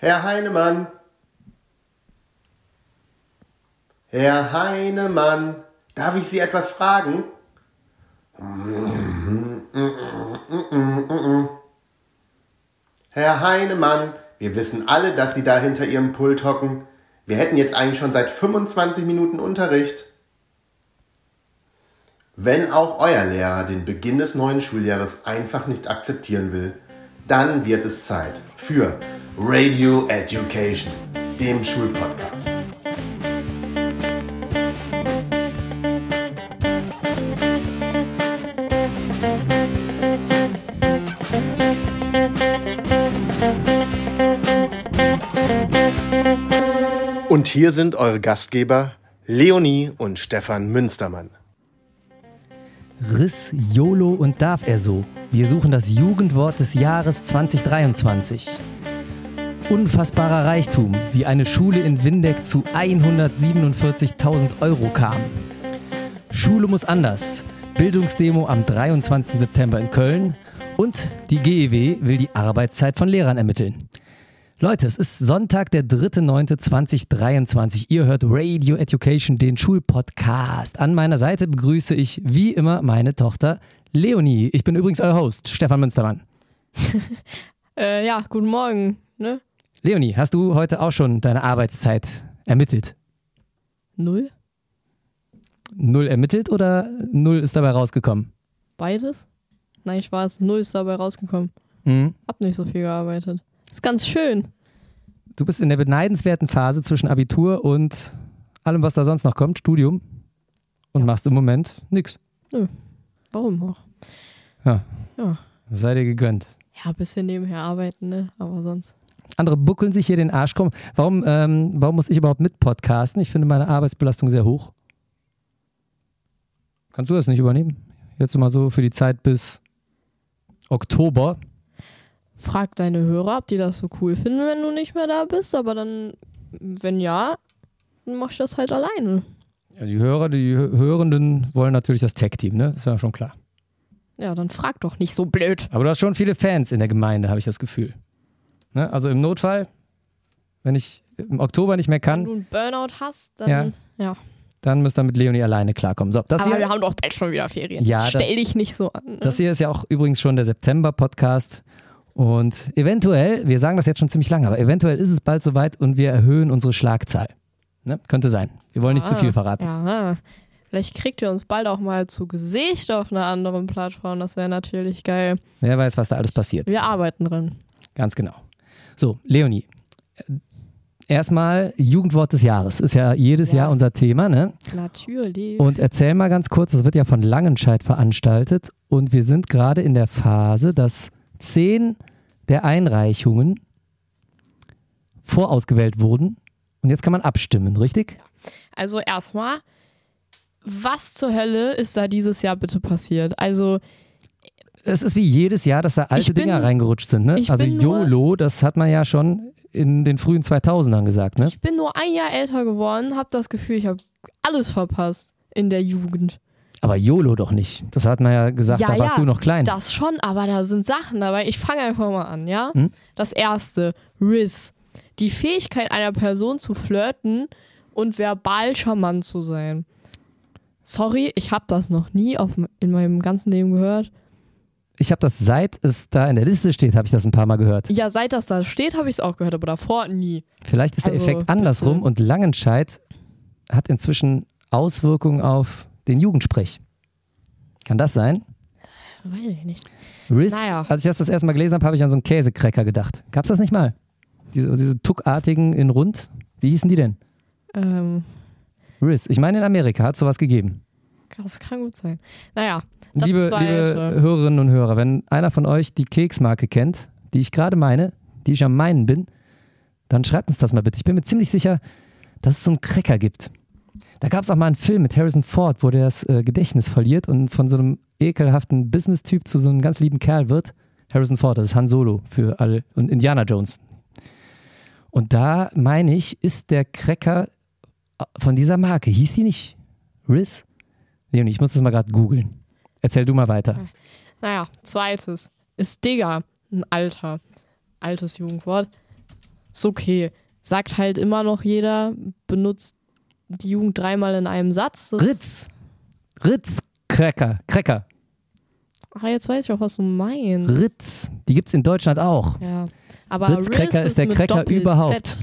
Herr Heinemann. Herr Heinemann, darf ich Sie etwas fragen? Herr Heinemann, wir wissen alle, dass Sie da hinter Ihrem Pult hocken. Wir hätten jetzt eigentlich schon seit 25 Minuten Unterricht. Wenn auch euer Lehrer den Beginn des neuen Schuljahres einfach nicht akzeptieren will, dann wird es Zeit für Radio Education, dem Schulpodcast. Und hier sind eure Gastgeber Leonie und Stefan Münstermann. Riss, YOLO und darf er so? Wir suchen das Jugendwort des Jahres 2023. Unfassbarer Reichtum, wie eine Schule in Windeck zu 147.000 Euro kam. Schule muss anders. Bildungsdemo am 23. September in Köln. Und die GEW will die Arbeitszeit von Lehrern ermitteln. Leute, es ist Sonntag, der 3.9.2023. Ihr hört Radio Education, den Schulpodcast. An meiner Seite begrüße ich wie immer meine Tochter Leonie. Ich bin übrigens euer Host, Stefan Münstermann. äh, ja, guten Morgen. Ne? Leonie, hast du heute auch schon deine Arbeitszeit ermittelt? Null? Null ermittelt oder null ist dabei rausgekommen? Beides? Nein, Spaß. Null ist dabei rausgekommen. Mhm. Hab nicht so viel gearbeitet. Ist ganz schön. Du bist in der beneidenswerten Phase zwischen Abitur und allem, was da sonst noch kommt, Studium, und ja. machst im Moment nichts. Nö. Warum auch? Ja. Ja. Sei dir gegönnt. Ja, ein bisschen nebenher arbeiten, ne? Aber sonst. Andere buckeln sich hier den Arsch krumm. Warum, ähm, warum muss ich überhaupt mit podcasten? Ich finde meine Arbeitsbelastung sehr hoch. Kannst du das nicht übernehmen? Jetzt mal so für die Zeit bis Oktober. Frag deine Hörer, ob die das so cool finden, wenn du nicht mehr da bist. Aber dann, wenn ja, dann mach ich das halt alleine. Ja, die Hörer, die Hörenden wollen natürlich das Tech-Team, ne? Ist ja schon klar. Ja, dann frag doch nicht so blöd. Aber du hast schon viele Fans in der Gemeinde, habe ich das Gefühl. Ne? Also im Notfall, wenn ich im Oktober nicht mehr kann. Wenn du einen Burnout hast, dann ja. ja. Dann müsst ihr mit Leonie alleine klarkommen. So, das Aber hier, wir haben doch bald schon wieder Ferien. Ja, Stell das, dich nicht so an. Ne? Das hier ist ja auch übrigens schon der September-Podcast. Und eventuell, wir sagen das jetzt schon ziemlich lange, aber eventuell ist es bald soweit und wir erhöhen unsere Schlagzahl. Ne? Könnte sein. Wir wollen nicht zu viel verraten. Ja, vielleicht kriegt ihr uns bald auch mal zu Gesicht auf einer anderen Plattform. Das wäre natürlich geil. Wer weiß, was da alles passiert. Wir arbeiten drin. Ganz genau. So, Leonie. Erstmal Jugendwort des Jahres. Ist ja jedes ja. Jahr unser Thema, ne? Natürlich. Und erzähl mal ganz kurz, das wird ja von Langenscheid veranstaltet und wir sind gerade in der Phase, dass zehn der Einreichungen vorausgewählt wurden. Und jetzt kann man abstimmen, richtig? Also erstmal, was zur Hölle ist da dieses Jahr bitte passiert? Also es ist wie jedes Jahr, dass da alte bin, Dinger reingerutscht sind. Ne? Also YOLO, das hat man ja schon in den frühen 2000ern gesagt. Ne? Ich bin nur ein Jahr älter geworden, habe das Gefühl, ich habe alles verpasst in der Jugend. Aber YOLO doch nicht. Das hat man ja gesagt, ja, da warst ja, du noch klein. Das schon, aber da sind Sachen dabei. Ich fange einfach mal an, ja? Hm? Das erste, Riz. Die Fähigkeit einer Person zu flirten und verbal charmant zu sein. Sorry, ich habe das noch nie auf, in meinem ganzen Leben gehört. Ich habe das seit es da in der Liste steht, habe ich das ein paar Mal gehört. Ja, seit das da steht, habe ich es auch gehört, aber davor nie. Vielleicht ist also, der Effekt andersrum bitte. und Langenscheid hat inzwischen Auswirkungen auf den Jugendsprech. Kann das sein? Weiß ich nicht. Riz, naja. als ich das das erste Mal gelesen habe, habe ich an so einen Käsekräcker gedacht. Gab es das nicht mal? Diese, diese Tuckartigen in Rund? Wie hießen die denn? Ähm. Riz. Ich meine, in Amerika hat es sowas gegeben. Das kann gut sein. Naja. Liebe, liebe Hörerinnen und Hörer, wenn einer von euch die Keksmarke kennt, die ich gerade meine, die ich am meinen bin, dann schreibt uns das mal bitte. Ich bin mir ziemlich sicher, dass es so einen Cracker gibt. Da gab es auch mal einen Film mit Harrison Ford, wo der das äh, Gedächtnis verliert und von so einem ekelhaften Business-Typ zu so einem ganz lieben Kerl wird. Harrison Ford, das ist Han Solo für alle und Indiana Jones. Und da meine ich, ist der Cracker äh, von dieser Marke. Hieß die nicht Riz? Leonie, ich muss das mal gerade googeln. Erzähl du mal weiter. Naja, zweites ist Digger, ein alter, altes Jugendwort. Ist okay. Sagt halt immer noch jeder, benutzt die Jugend dreimal in einem Satz. Das Ritz. Ritz. Cracker. Cracker. Ah, jetzt weiß ich auch, was du meinst. Ritz. Die gibt's in Deutschland auch. Ja. Aber Ritz-Cracker Riz ist der Cracker überhaupt.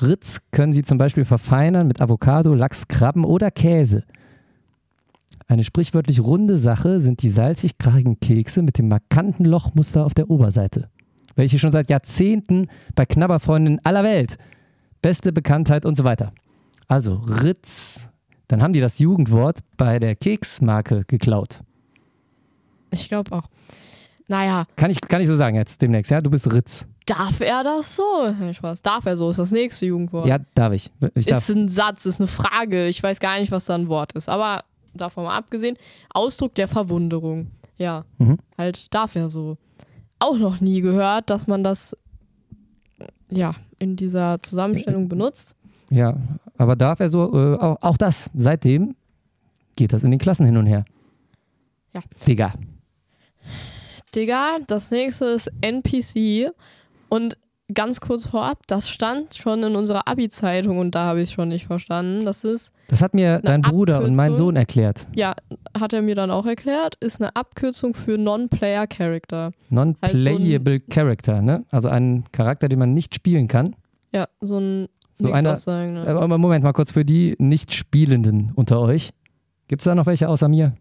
Ritz können Sie zum Beispiel verfeinern mit Avocado, Lachs, Krabben oder Käse. Eine sprichwörtlich runde Sache sind die salzig-krachigen Kekse mit dem markanten Lochmuster auf der Oberseite, welche schon seit Jahrzehnten bei Knabberfreunden aller Welt beste Bekanntheit und so weiter. Also Ritz. Dann haben die das Jugendwort bei der Keksmarke geklaut. Ich glaube auch. Naja, Kann ich, kann ich so sagen jetzt demnächst, ja? Du bist Ritz. darf er das so? Nein, Spaß. Darf er so? Ist das nächste Jugendwort. Ja, darf ich. Ich darf. Ist ein Satz, ist eine Frage. Ich weiß gar nicht, was da ein Wort ist. Aber davon mal abgesehen, Ausdruck der Verwunderung. Ja, Mhm. halt darf er so. Auch noch nie gehört, dass man das ja in dieser Zusammenstellung benutzt. Ja, aber darf er so, äh, auch, auch das, seitdem geht das in den Klassen hin und her. Ja. Digga. Digga, das nächste ist NPC. Und ganz kurz vorab, das stand schon in unserer Abi-Zeitung und da habe ich es schon nicht verstanden. Das ist, Das hat mir dein Bruder und mein? Sohn erklärt. ja, hat er mir dann auch erklärt, ist eine Abkürzung für Non-Player Character. Non-playable Character, ne? Also ein Charakter, den man nicht spielen kann. Ja, so ein So einer- aussagen. Ne? Aber Moment mal kurz für die Nicht-Spielenden unter euch. Gibt es da noch welche außer mir?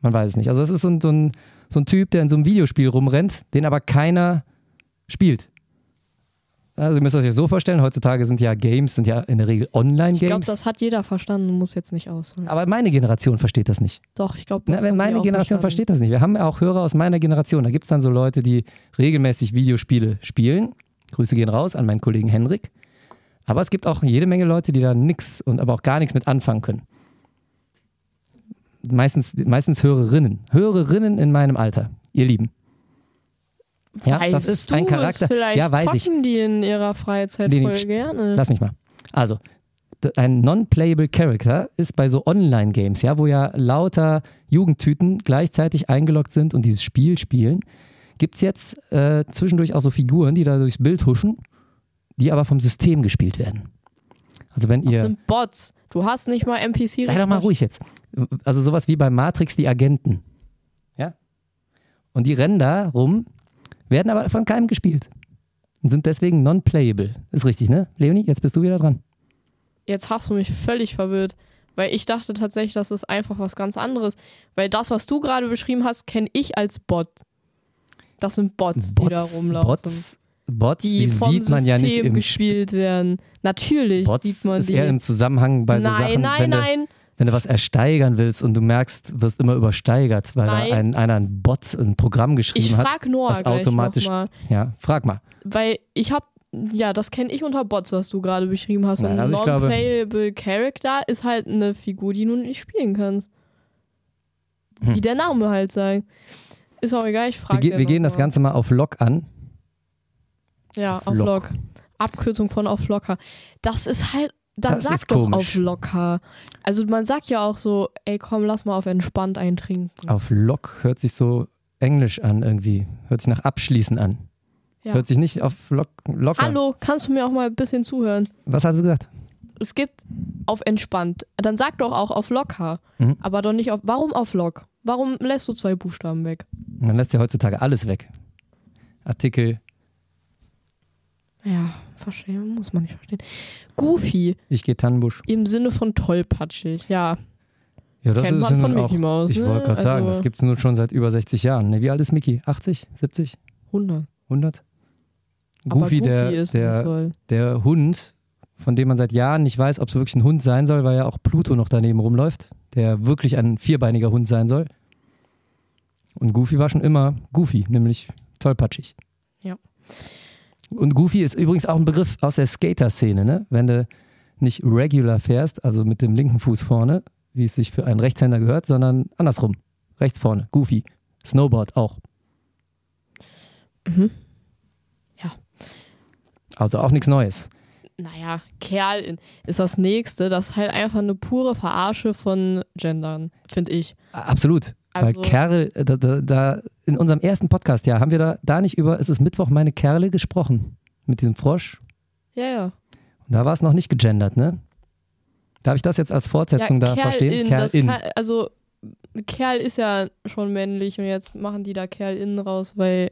Man weiß es nicht. Also es ist so ein, so, ein, so ein Typ, der in so einem Videospiel rumrennt, den aber keiner spielt. Also ihr müsst euch das so vorstellen, heutzutage sind ja Games, sind ja in der Regel ich glaube, Online-Games. das hat jeder verstanden, muss jetzt nicht aussagen. Aber meine Generation versteht das nicht. Doch, ich glaube, meine Generation verstanden. versteht das nicht. Wir haben ja auch Hörer aus meiner Generation. Da gibt es dann so Leute, die regelmäßig Videospiele spielen. Grüße gehen raus an meinen Kollegen Henrik. Aber es gibt auch jede Menge Leute, die da nichts und aber auch gar nichts mit anfangen können. Meistens, meistens Hörerinnen. Hörerinnen in meinem Alter, ihr Lieben. Ja, weißt das ist du ein es Charakter. Vielleicht Ja, weiß ich. zocken die in ihrer Freizeit Nee, voll gerne. Lass mich mal. Also, ein non-playable Character ist bei so Online-Games, ja, wo ja lauter Jugendtüten gleichzeitig eingeloggt sind und dieses Spiel spielen, gibt es jetzt äh, zwischendurch auch so Figuren, die da durchs Bild huschen, die aber vom System gespielt werden. Also wenn das ihr. sind Bots. Du hast nicht mal NPC. Sei doch mal ruhig jetzt. Also sowas wie bei Matrix die Agenten. Ja? Und die rennen da rum, werden aber von keinem gespielt. Und sind deswegen non-playable. Ist richtig, ne? Leonie, jetzt bist du wieder dran. Jetzt hast du mich völlig verwirrt. Weil ich dachte tatsächlich, das ist einfach was ganz anderes. Weil das, was du gerade beschrieben hast, kenne ich als Bot. Das sind Bots, die da rumlaufen. Bots, Bots die, die vom sieht man ja nicht System im gespielt werden. Natürlich Bots sieht man ist die. eher im Zusammenhang bei so nein, Sachen, nein, Du, nein. Wenn du was ersteigern willst und du merkst, wirst immer übersteigert, weil Nein. da ein, einer ein Bot ein Programm geschrieben Ich hat. frag Noah was automatisch- mal, Ja, frag mal. weil ich habe ja, das kenne ich unter Bots, was du gerade beschrieben hast. Nein, Und also glaube- Non-Playable Character ist halt eine Figur, die du nicht spielen kannst. Hm. Wie der Name halt sagt. Ist auch egal, ich Wir, frage ge wir gehen das Ganze mal auf Lock an. Ja, auf auf Lock. Lock. Abkürzung von auf locker. Das ist halt, dann Das sag ist doch komisch. auf locker. Also man sagt ja auch so, ey komm, lass mal auf entspannt eintrinken. Auf Lock hört sich so englisch an irgendwie. Hört sich nach abschließen an. Ja. Hört sich nicht auf Lock, locker. Hallo, kannst du mir auch mal ein bisschen zuhören? Was hast du gesagt? Es gibt auf entspannt. Dann sag doch auch auf locker. Mhm. Aber doch nicht auf. Warum auf lock? Warum lässt du zwei Buchstaben weg? Man lässt ja heutzutage alles weg. Artikel, Ja, verstehen, muss man nicht verstehen. Goofy ich gehe Tannenbusch. im Sinne von tollpatschig. Ja, Ja, das Kennt ist man von Mickey auch, Mouse, Ich ne? wollte gerade sagen, Also- das gibt es nun schon seit über 60 Jahren. Ne, wie alt ist Mickey? 80? 70? 100. 100? Aber Goofy, der, ist der, der Hund, von dem man seit Jahren nicht weiß, ob es wirklich ein Hund sein soll, weil ja auch Pluto noch daneben rumläuft, der wirklich ein vierbeiniger Hund sein soll. Und Goofy war schon immer Goofy, nämlich tollpatschig. Ja. Und Goofy ist übrigens auch ein Begriff aus der Skater-Szene, ne? Wenn du nicht regular fährst, also mit dem linken Fuß vorne, wie es sich für einen Rechtshänder gehört, sondern andersrum. Rechts vorne, Goofy. Snowboard auch. Mhm. Ja. Also auch nichts Neues. Naja, Kerl ist das nächste. Das ist halt einfach eine pure Verarsche von Gendern, finde ich. Absolut. Also- Weil Kerl, äh, da, da, da in unserem ersten Podcast, ja, haben wir da, da nicht über, es ist Mittwoch, meine Kerle gesprochen. Mit diesem Frosch. Ja, ja. Und da war es noch nicht gegendert, ne? Darf ich das jetzt als Fortsetzung ja, da Kerl verstehen? In, Kerl in. Kann, also Kerl ist ja schon männlich und jetzt machen die da Kerl in raus, weil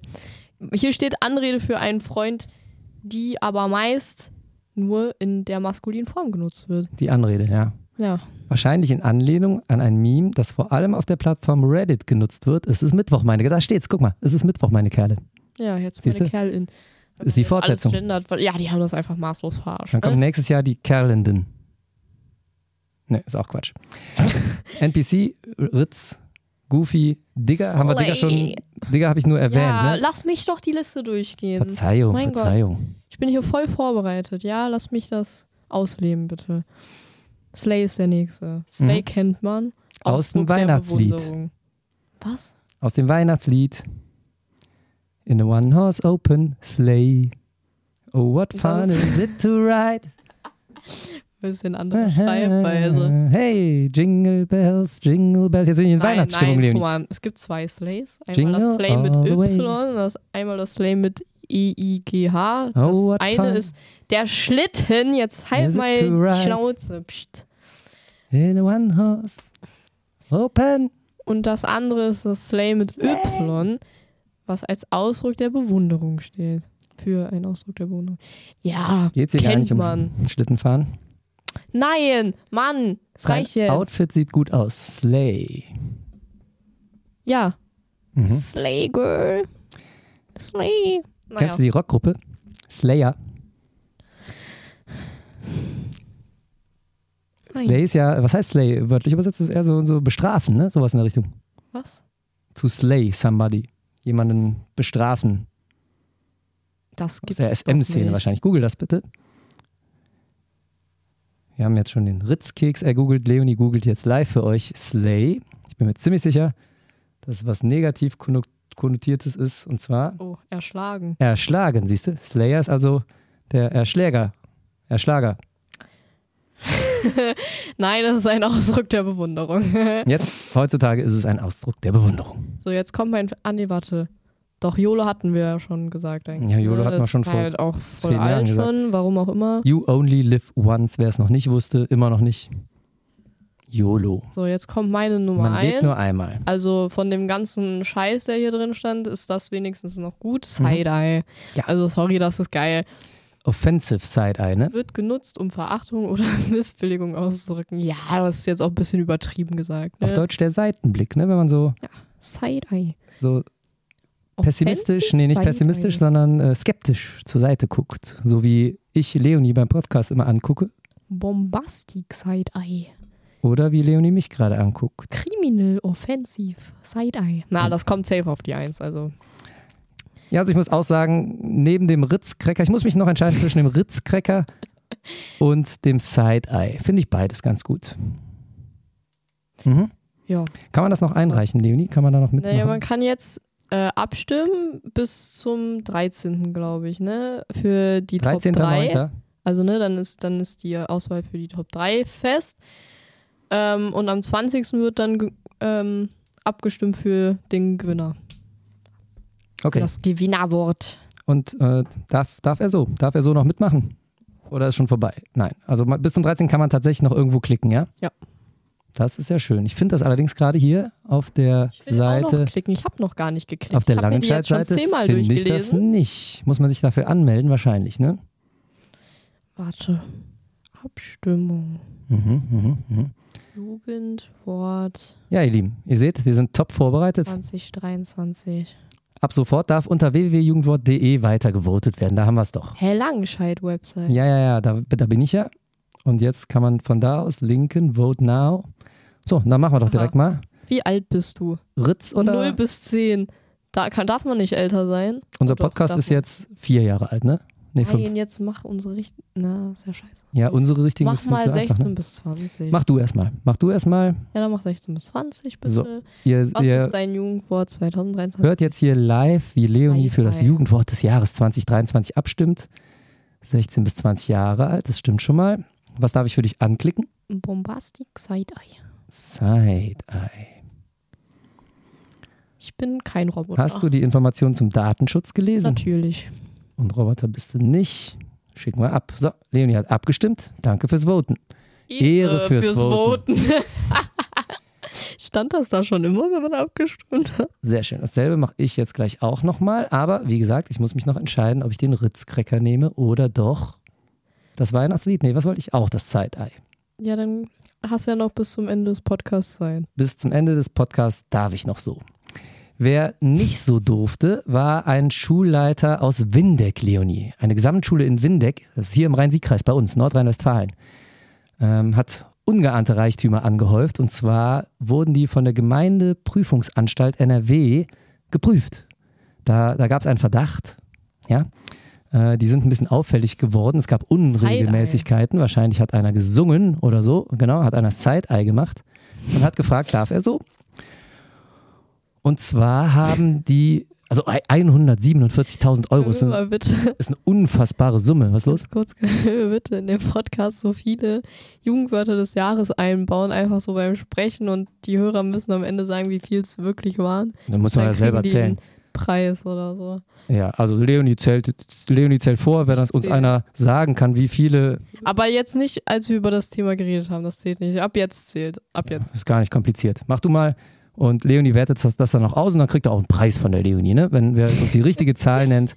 hier steht Anrede für einen Freund, die aber meist nur in der maskulinen Form genutzt wird. Die Anrede, ja. Ja. Wahrscheinlich in Anlehnung an ein Meme, das vor allem auf der Plattform Reddit genutzt wird. Es ist Mittwoch, meine Da steht's, guck mal. Es ist Mittwoch, meine Kerle. Ja, jetzt Siehste? meine Kerl in. Ist die Fortsetzung. gendert, weil, ja, die haben das einfach maßlos verarscht. Dann kommt Ne? nächstes Jahr die Kerlinden. Ne, ist auch Quatsch. NPC, Ritz, Goofy, Digger, haben wir Digger schon. Slay. Digger habe ich nur erwähnt, ja, ne? lass mich doch die Liste durchgehen. Verzeihung, Mein Gott. Verzeihung. Ich bin hier voll vorbereitet. Ja, lass mich das ausleben, bitte. Slay ist der nächste. Slay Mhm. kennt man. Aus dem Ausdruck Weihnachtslied. Was? Aus dem Weihnachtslied. In a one-horse open sleigh. Oh, what fun is it to ride? Bisschen andere Schreibweise. Hey, Jingle Bells, Jingle Bells. Jetzt bin ich in Nein, Weihnachtsstimmung, nein, Leonie. mal, es gibt zwei Slays. Einmal Jingle das Slay mit. Y, das, einmal das Slay mit E-I-G-H. Das Oh, eine fun. ist der Schlitten. Jetzt halt Is mal die? Schnauze. Psst. In a one-horse open. Und das andere ist das Slay mit Y, was als Ausdruck der Bewunderung steht. Für einen Ausdruck der Bewunderung. Ja, Geht's hier gar kennt nicht um man. Schlittenfahren? Nein, Mann, es reicht jetzt. Outfit sieht gut aus. Slay. Ja, Mhm. Slay Girl. Slay. Naja. Kennst du die Rockgruppe? Slayer. Nein. Slay ist ja, was heißt Slay? Wörtlich übersetzt ist eher so, so bestrafen, ne? Sowas in der Richtung. Was? To slay somebody. Jemanden bestrafen. Das Aus gibt der es doch SM-Szene nicht. wahrscheinlich. Google das bitte. Wir haben jetzt schon den Ritzkeks ergoogelt. Leonie googelt jetzt live für euch Slay. Ich bin mir ziemlich sicher, dass es was negativ konno- konnotiertes ist. Und zwar Oh, erschlagen. erschlagen, siehst du? Slayer ist also der Erschläger. Erschlager. Nein, das ist ein Ausdruck der Bewunderung. Jetzt, heutzutage ist es ein Ausdruck der Bewunderung. so, jetzt kommt mein. Ah, nee, warte. Doch, YOLO hatten wir ja schon gesagt. Eigentlich. Ja, YOLO ne? hatten wir schon vor halt auch voll zehn Jahren gesagt. schon, warum auch immer. You only live once, wer es noch nicht wusste, immer noch nicht. YOLO. So, jetzt kommt meine Nummer Man eins. lebt nur einmal. Also von dem ganzen Scheiß, der hier drin stand, ist das wenigstens noch gut. Side-Eye. Mhm. Ja. Also sorry, das ist geil. Offensive Side-Eye, ne? Wird genutzt, um Verachtung oder Missbilligung auszudrücken. Ja, das ist jetzt auch ein bisschen übertrieben gesagt. Ne? Auf Deutsch der Seitenblick, ne? Wenn man so, Side-Eye. so pessimistisch, nee, nicht pessimistisch, sondern äh, skeptisch zur Seite guckt. So wie ich Leonie beim Podcast immer angucke. Bombastic Side-Eye. Oder wie Leonie mich gerade anguckt. Criminal Offensive Side-Eye. Na, das kommt safe auf die Eins. Also Ja, also ich muss auch sagen, neben dem Ritz-Cracker, ich muss mich noch entscheiden zwischen dem Ritz-Cracker und dem Side-Eye. Finde ich beides ganz gut. Mhm. ja. Kann man das noch einreichen, Leonie? Kann man da noch mitmachen? Naja, man kann jetzt äh, abstimmen bis zum 13. glaube ich, ne? Für die Top 3. 13.09. Also, ne, dann ist, dann ist die Auswahl für die Top 3 fest. Ähm, und am 20. wird dann ähm, abgestimmt für den Gewinner. Okay. Das Gewinnerwort. Und äh, darf, darf er so? Darf er so noch mitmachen? Oder ist schon vorbei? Nein. Also bis zum 13. kann man tatsächlich noch irgendwo klicken, ja? Ja. Das ist ja schön. Ich finde das allerdings gerade hier auf der Ich will auch noch Seite, klicken. Ich habe noch gar nicht geklickt. auf der Langenscheid-Seite finde ich das nicht. Muss man sich dafür anmelden wahrscheinlich, ne? Warte. Abstimmung. Mhm, mhm, mhm. Jugendwort Ja, ihr Lieben, ihr seht, wir sind top vorbereitet. 2023. Ab sofort darf unter www.jugendwort.de weiter gewotet werden. Da haben wir es doch. Herr Langenscheid-Website. Ja, ja, ja, da, da bin ich ja. Und jetzt kann man von da aus linken, Vote Now. So, dann machen wir doch Aha. direkt mal. Wie alt bist du? Ritz oder? 0 bis 10. Da kann, darf man nicht älter sein. Unser Doch, Podcast ist jetzt vier Jahre alt, ne? Nee, fünf. Nein, jetzt mach unsere richtigen. Na, ist ja scheiße. Ja, unsere richtigen Mach mal so 16 einfach, ne? bis 20. Mach du erstmal. Mach du erstmal. ja, dann mach 16 bis 20, bitte. So, Ihr, Was ihr ist dein Jugendwort 2023? hört jetzt hier live, wie Leonie für das. Jugendwort des Jahres 2023 abstimmt. 16 bis 20 Jahre alt, das stimmt schon mal. Was darf ich für dich anklicken? Bombastic Side-Eye. Side-Eye. Ich bin kein Roboter. Hast du die Informationen zum Datenschutz gelesen? Natürlich. Und Roboter bist du nicht. Schicken wir ab. So, Leonie hat abgestimmt. Danke fürs Voten. Ehre fürs Voten. Stand das da schon immer, wenn man abgestimmt hat? Sehr schön. Dasselbe mache ich jetzt gleich auch nochmal. Aber wie gesagt, ich muss mich noch entscheiden, ob ich den Ritz-Cracker nehme oder doch das Weihnachtslied. Nee, was wollte ich? Auch das Zeitei. Ja, dann hast du ja noch bis zum Ende des Podcasts sein. Bis zum Ende des Podcasts darf ich noch so. Wer nicht so durfte, war ein Schulleiter aus Windeck, Leonie. Eine Gesamtschule in Windeck, das ist hier im Rhein-Sieg-Kreis bei uns, Nordrhein-Westfalen. Ähm, hat ungeahnte Reichtümer angehäuft. Und zwar wurden die von der Gemeindeprüfungsanstalt NRW geprüft. Da, da gab es einen Verdacht, ja. Äh, die sind ein bisschen auffällig geworden. Es gab Unregelmäßigkeiten. Wahrscheinlich hat einer gesungen oder so. Genau, hat einer Side-Eye gemacht und hat gefragt, darf er so? Und zwar haben die also 147.000 Euro ist, ein, ist, eine unfassbare Summe. Was ist los? Kurz, bitte in dem Podcast so viele Jugendwörter des Jahres einbauen, einfach so beim Sprechen und die Hörer müssen am Ende sagen, wie viel es wirklich waren. Dann muss man ja selber zählen. Preis oder so. Ja, also Leonie zählt, Leonie zählt vor, wenn das uns einer sagen kann, wie viele. Aber jetzt nicht, als wir über das Thema geredet haben, das zählt nicht. Ab jetzt zählt. Ab jetzt. Ja, ist gar nicht kompliziert. Mach du mal und Leonie wertet das, das dann noch aus und dann kriegt er auch einen Preis von der Leonie. Ne? Wenn wer uns die richtige Zahl nennt,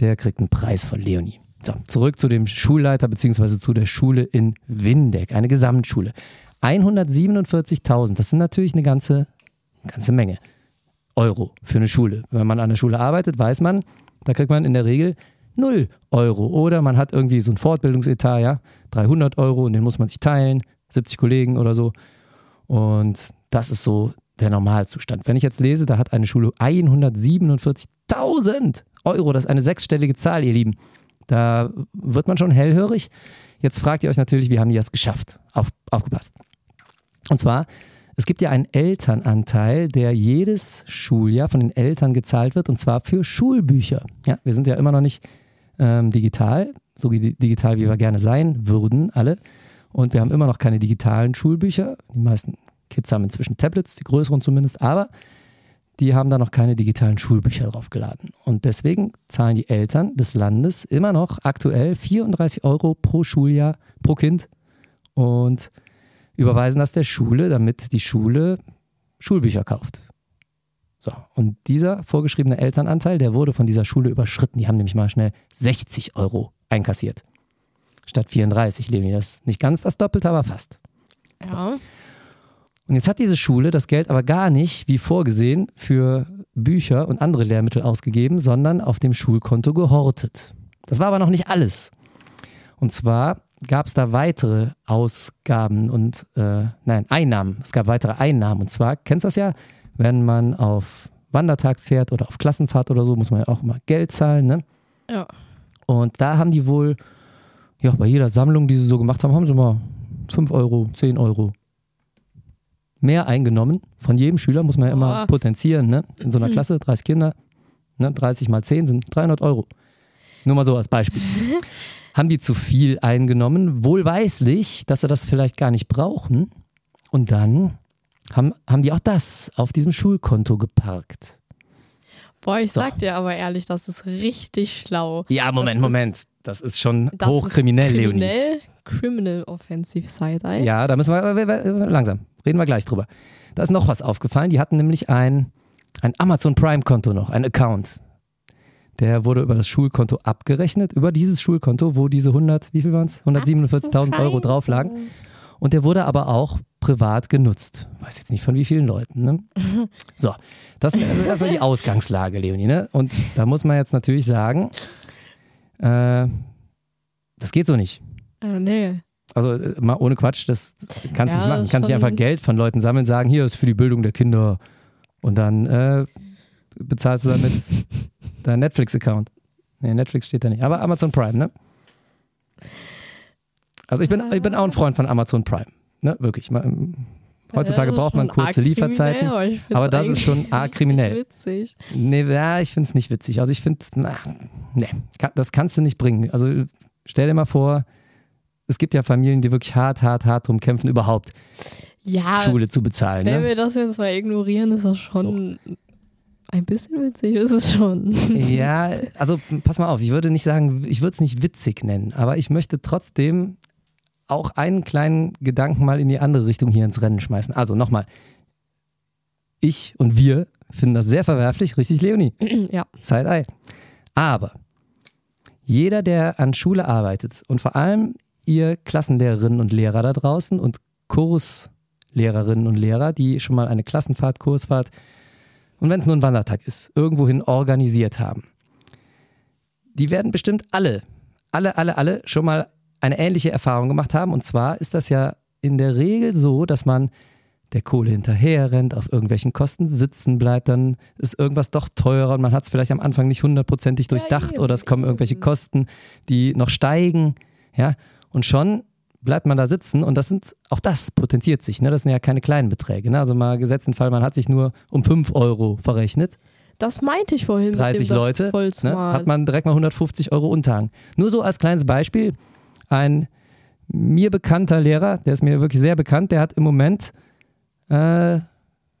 der kriegt einen Preis von Leonie. So, zurück zu dem Schulleiter bzw. zu der Schule in Windeck, eine Gesamtschule. 147.000, das sind natürlich eine ganze, ganze Menge Euro für eine Schule. Wenn man an der Schule arbeitet, weiß man, da kriegt man in der Regel 0 Euro. Oder man hat irgendwie so ein Fortbildungsetat, ja, 300 Euro und den muss man sich teilen, 70 Kollegen oder so. Und das ist so der Normalzustand. Wenn ich jetzt lese, da hat eine Schule 147.000 Euro, das ist eine sechsstellige Zahl, ihr Lieben. Da wird man schon hellhörig. Jetzt fragt ihr euch natürlich, wie haben die das geschafft? Auf, aufgepasst. Und zwar, es gibt ja einen Elternanteil, der jedes Schuljahr von den Eltern gezahlt wird, und zwar für Schulbücher. Ja, wir sind ja immer noch nicht ähm, digital, so digital wie wir gerne sein würden, alle. Und wir haben immer noch keine digitalen Schulbücher. Die meisten Kids haben inzwischen Tablets, die größeren zumindest, aber die haben da noch keine digitalen Schulbücher draufgeladen. Und deswegen zahlen die Eltern des Landes immer noch aktuell 34 Euro pro Schuljahr, pro Kind und überweisen das der Schule, damit die Schule Schulbücher kauft. So, und dieser vorgeschriebene Elternanteil, der wurde von dieser Schule überschritten. Die haben nämlich mal schnell 60 Euro einkassiert. Statt 34, Leonie. Das ist nicht ganz das Doppelte, aber fast. Ja. Und jetzt hat diese Schule das Geld aber gar nicht, wie vorgesehen, für Bücher und andere Lehrmittel ausgegeben, sondern auf dem Schulkonto gehortet. Das war aber noch nicht alles. Und zwar gab es da weitere Ausgaben und, äh, nein, Einnahmen. Es gab weitere Einnahmen. Und zwar, kennst du das ja, wenn man auf Wandertag fährt oder auf Klassenfahrt oder so, muss man ja auch immer Geld zahlen, ne? Ja. Und da haben die wohl, ja, bei jeder Sammlung, die sie so gemacht haben, haben sie mal 5 Euro, 10 Euro mehr eingenommen. Von jedem Schüler muss man ja immer oh. potenzieren. Ne? In so einer Klasse, 30 Kinder, ne? 30 mal 10 sind 300 Euro. Nur mal so als Beispiel. haben die zu viel eingenommen, wohlweislich, dass sie das vielleicht gar nicht brauchen. Und dann haben, haben die auch das auf diesem Schulkonto geparkt. Boah, ich so. sag dir aber ehrlich, das ist richtig schlau. Ja, Moment, das Moment. Das ist schon das hochkriminell, ist kriminell, Leonie. Criminal Offensive Side-Eye. Ja, da müssen wir langsam. Reden wir gleich drüber. Da ist noch was aufgefallen. Die hatten nämlich ein, ein Amazon Prime-Konto noch, ein Account. Der wurde über das Schulkonto abgerechnet, über dieses Schulkonto, wo diese 100, wie viel waren es? 147.000 Euro drauf lagen. Und der wurde aber auch privat genutzt. Weiß jetzt nicht von wie vielen Leuten. Ne? So, das ist also erstmal die Ausgangslage, Leonie. Ne? Und da muss man jetzt natürlich sagen, äh, das geht so nicht. Äh, nee. Also äh, mal ohne Quatsch, das kannst du ja, nicht machen. Du kannst nicht einfach Geld von Leuten sammeln, sagen, hier ist für die Bildung der Kinder und dann äh, bezahlst du damit deinen Netflix-Account. Nee, Netflix steht da nicht. Aber Amazon Prime, ne? Also ich bin, ich bin auch ein Freund von Amazon Prime. Ne? Wirklich. Ähm, heutzutage braucht man kurze Lieferzeiten. Aber, das ist schon arg kriminell. Witzig. Nee, ja, ich finde es nicht witzig. Also ich finde, nee, das kannst du nicht bringen. Also stell dir mal vor, es gibt ja Familien, die wirklich hart, hart, hart drum kämpfen, überhaupt ja, Schule zu bezahlen. Wenn ne? wir das jetzt mal ignorieren, ist das schon. So. Ein bisschen witzig ist es schon. Ja, also pass mal auf, ich würde nicht sagen, ich würde es nicht witzig nennen, aber ich möchte trotzdem auch einen kleinen Gedanken mal in die andere Richtung hier ins Rennen schmeißen. Also nochmal, ich und wir finden das sehr verwerflich, richtig, Leonie? ja. Side-Eye. Aber jeder, der an Schule arbeitet und vor allem ihr Klassenlehrerinnen und Lehrer da draußen und Kurslehrerinnen und Lehrer, die schon mal eine Klassenfahrt, Kursfahrt und wenn es nur ein Wandertag ist, irgendwohin organisiert haben. Die werden bestimmt alle, alle, alle, alle schon mal eine ähnliche Erfahrung gemacht haben. Und zwar ist das ja in der Regel so, dass man der Kohle hinterher rennt, auf irgendwelchen Kosten sitzen bleibt, dann ist irgendwas doch teurer und man hat es vielleicht am Anfang nicht hundertprozentig durchdacht eben, oder es kommen irgendwelche. Kosten, die noch steigen, ja, und schon bleibt man da sitzen und das sind, auch das potenziert sich, ne? das sind ja keine kleinen Beträge, ne? also mal gesetzten Fall, man hat sich nur um 5 Euro verrechnet, Das meinte ich vorhin 30 mit dem, Leute, ne, hat man direkt mal 150 Euro Unterhang. Nur so als kleines Beispiel, ein mir bekannter Lehrer, der ist mir wirklich sehr bekannt, der hat im Moment, äh,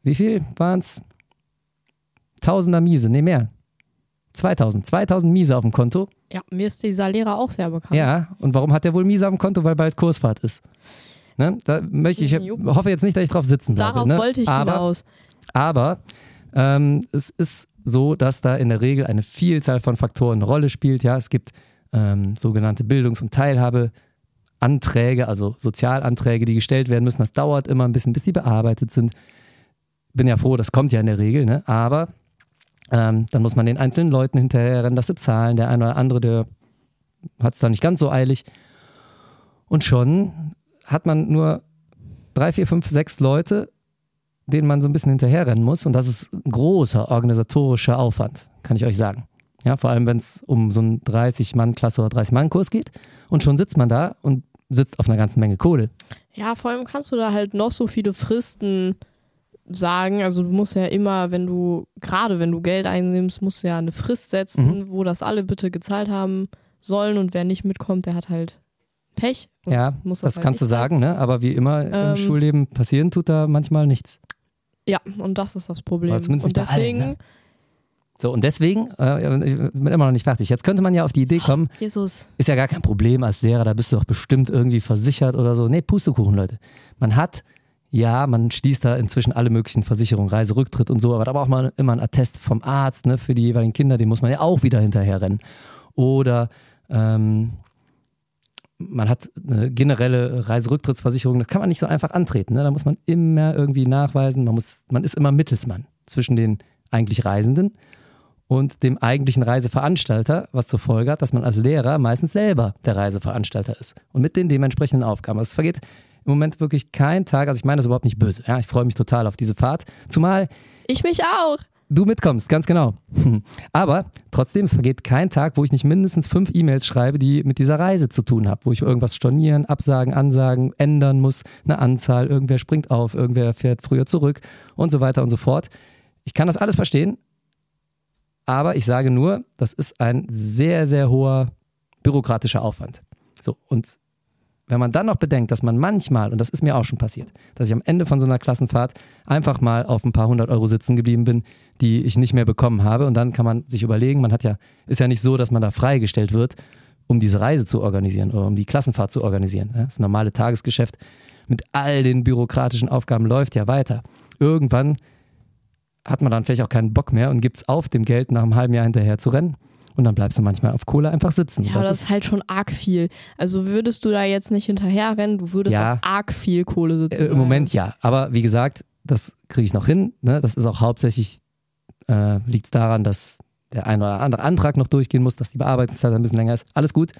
wie viel waren es? Tausender Miese, nee mehr. 2000, 2000 Miese auf dem Konto. ja, mir ist dieser Lehrer auch sehr bekannt. Ja, und warum hat der wohl Miese auf dem Konto? Weil bald Kursfahrt ist. Ne? Da möchte ich, Jupp. hoffe jetzt nicht, dass ich drauf sitzen bleibe. Darauf ne? wollte ich Aber hinaus. aber ähm, es ist so, dass da in der Regel eine Vielzahl von Faktoren eine Rolle spielt. Ja, es gibt ähm, sogenannte Bildungs- und Teilhabeanträge, also Sozialanträge, die gestellt werden müssen. Das dauert immer ein bisschen, bis die bearbeitet sind. Bin ja froh, das kommt ja in der Regel, ne? aber ähm, dann muss man den einzelnen Leuten hinterherrennen, dass sie zahlen. Der eine oder andere, der hat es da nicht ganz so eilig. Und schon hat man nur drei, vier, fünf, sechs Leute, denen man so ein bisschen hinterherrennen muss. Und das ist großer organisatorischer Aufwand, kann ich euch sagen. Ja, vor allem, wenn es um so einen 30-Mann-Klasse oder 30-Mann-Kurs geht. Und schon sitzt man da und sitzt auf einer ganzen Menge Kohle. Ja, vor allem kannst du da halt noch so viele Fristen sagen. Also du musst ja immer, wenn du, gerade wenn du Geld einnimmst, musst du ja eine Frist setzen, wo das alle bitte gezahlt haben sollen und wer nicht mitkommt, der hat halt Pech. Ja, muss das halt kannst du sagen, ne? aber wie immer im Ähm, Schulleben passieren, tut da manchmal nichts. Ja, und das ist das Problem. Zumindest und nicht bei allen, deswegen, ne? So, und deswegen, äh, ich bin immer noch nicht fertig. Jetzt könnte man ja auf die Idee kommen, Jesus, ist ja gar kein Problem als Lehrer, da bist du doch bestimmt irgendwie versichert oder so. Nee, Pustekuchen, Leute. Man hat, ja, man schließt da inzwischen alle möglichen Versicherungen, Reiserücktritt und so, aber da braucht man immer einen Attest vom Arzt ne, für die jeweiligen Kinder, den muss man ja auch wieder hinterherrennen. Oder ähm, man hat eine generelle Reiserücktrittsversicherung, das kann man nicht so einfach antreten. Ne? Da muss man immer irgendwie nachweisen, man, muss, man ist immer Mittelsmann zwischen den eigentlich Reisenden und dem eigentlichen Reiseveranstalter, was zur Folge hat, dass man als Lehrer meistens selber der Reiseveranstalter ist und mit den dementsprechenden Aufgaben. Also es vergeht im Moment wirklich kein Tag, also ich meine das überhaupt nicht böse. Ja, ich freue mich total auf diese Fahrt, zumal ich mich auch. du mitkommst, ganz genau. Aber trotzdem, es vergeht kein Tag, wo ich nicht mindestens fünf E-Mails schreibe, die mit dieser Reise zu tun haben, wo ich irgendwas stornieren, absagen, ansagen, ändern muss, eine Anzahl, irgendwer springt auf, irgendwer fährt früher zurück und so weiter und so fort. Ich kann das alles verstehen, aber ich sage nur, das ist ein sehr, sehr hoher bürokratischer Aufwand. So, und wenn man dann noch bedenkt, dass man manchmal, und das ist mir auch schon passiert, dass ich am Ende von so einer Klassenfahrt einfach mal auf ein paar hundert Euro sitzen geblieben bin, die ich nicht mehr bekommen habe. Und dann kann man sich überlegen, man hat ja, ist ja nicht so, dass man da freigestellt wird, um diese Reise zu organisieren oder um die Klassenfahrt zu organisieren. Das normale Tagesgeschäft mit all den bürokratischen Aufgaben läuft ja weiter. Irgendwann hat man dann vielleicht auch keinen Bock mehr und gibt es auf, dem Geld nach einem halben Jahr hinterher zu rennen. Und dann bleibst du manchmal auf Kohle einfach sitzen. Ja, das, das ist halt schon arg viel. Also würdest du da jetzt nicht hinterherrennen, du würdest Ja. auf arg viel Kohle sitzen. Äh, Im Moment ja, aber wie gesagt, das kriege ich noch hin. Ne? Das ist auch hauptsächlich, äh, liegt daran, dass der ein oder andere Antrag noch durchgehen muss, dass die Bearbeitungszeit ein bisschen länger ist. Alles gut.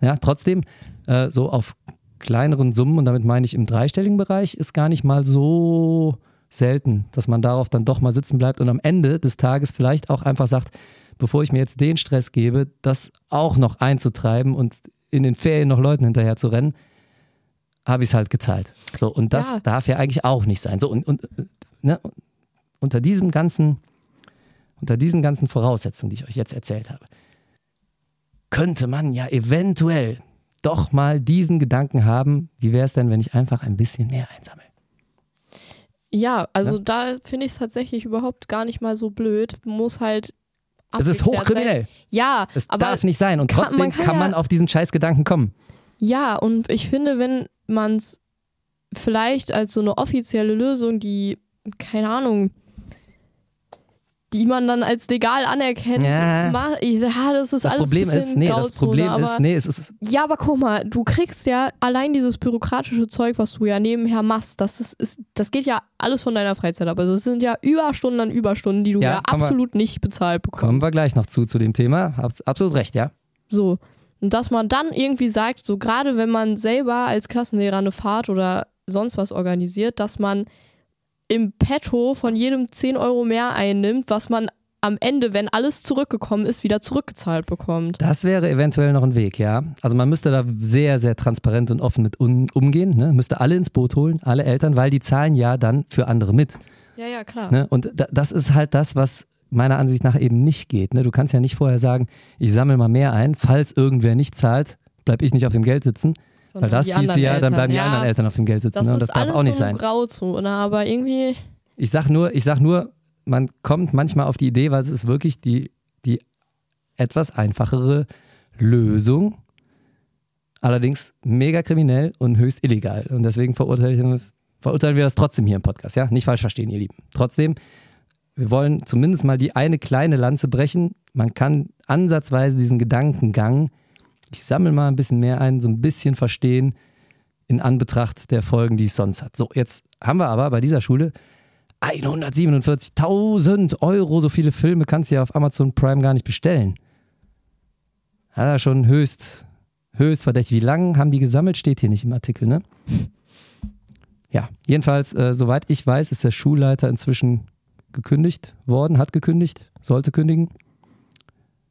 Ja, trotzdem, äh, so auf kleineren Summen, und damit meine ich im dreistelligen Bereich, ist gar nicht mal so selten, dass man darauf dann doch mal sitzen bleibt und am Ende des Tages vielleicht auch einfach sagt, bevor ich mir jetzt den Stress gebe, das auch noch einzutreiben und in den Ferien noch Leuten hinterher zu rennen, habe ich es halt gezahlt. So, und das Ja. darf ja eigentlich auch nicht sein. So, und, und ne, unter diesem ganzen, unter diesen ganzen Voraussetzungen, die ich euch jetzt erzählt habe, könnte man ja eventuell doch mal diesen Gedanken haben, wie wäre es denn, wenn ich einfach ein bisschen mehr einsammle? Ja, also da finde ich es tatsächlich überhaupt gar nicht mal so blöd. Muss halt. Das ist abgeklärt hochkriminell. Ja, Das aber darf nicht sein. Und kann- trotzdem man kann, kann man ja- auf diesen Scheißgedanken kommen. Ja, und ich finde, wenn man es vielleicht als so eine offizielle Lösung, die, keine Ahnung, die man dann als legal anerkennt, Ja. ja, das ist Das alles Problem ist, nee, das Problem aber, ist, nee, es ist, Ja, aber guck mal, du kriegst ja allein dieses bürokratische Zeug, was du ja nebenher machst, das ist, ist das geht ja alles von deiner Freizeit ab. Also es sind ja Überstunden an Überstunden, die du Ja, ja, kommen wir- absolut nicht bezahlt bekommst. kommen wir gleich noch zu, zu dem Thema. Hab's absolut recht, ja. So. Und dass man dann irgendwie sagt, so gerade wenn man selber als Klassenlehrer eine Fahrt oder sonst was organisiert, dass man im Petto von jedem 10 Euro mehr einnimmt, was man am Ende, wenn alles zurückgekommen ist, wieder zurückgezahlt bekommt. Das wäre eventuell noch ein Weg, ja. Also man müsste da sehr, sehr transparent und offen mit umgehen. Ne? Müsste alle ins Boot holen, alle Eltern, weil die zahlen ja dann für andere mit. Ja, ja, klar. Ne? Und da, das ist halt das, was meiner Ansicht nach eben nicht geht. Ne? Du kannst ja nicht vorher sagen, ich sammle mal mehr ein, falls irgendwer nicht zahlt, bleib ich nicht auf dem Geld sitzen. Sondern Weil das anderen ja, dann bleiben die ja, anderen Eltern auf dem Geld sitzen. Das ne? Und das darf auch nicht so sein. Grauzone, aber irgendwie, Ich sag nur, ich sag nur, man kommt manchmal auf die Idee, weil es ist wirklich die, die etwas einfachere Lösung. Allerdings mega kriminell und höchst illegal. Und deswegen verurteile ich, verurteilen wir das trotzdem hier im Podcast, ja? Nicht falsch verstehen, ihr Lieben. Trotzdem, wir wollen zumindest mal die eine kleine Lanze brechen. Man kann ansatzweise diesen Gedankengang, ich sammle mal ein bisschen mehr ein, so ein bisschen verstehen in Anbetracht der Folgen, die es sonst hat. So, jetzt haben wir aber bei dieser Schule 147.000 Euro. So viele Filme kannst du ja auf Amazon Prime gar nicht bestellen. Ja, schon höchst, höchst verdächtig. Wie lange haben die gesammelt, steht hier nicht im Artikel, ne? Ja, jedenfalls, äh, soweit ich weiß, ist der Schulleiter inzwischen gekündigt worden, hat gekündigt, sollte kündigen.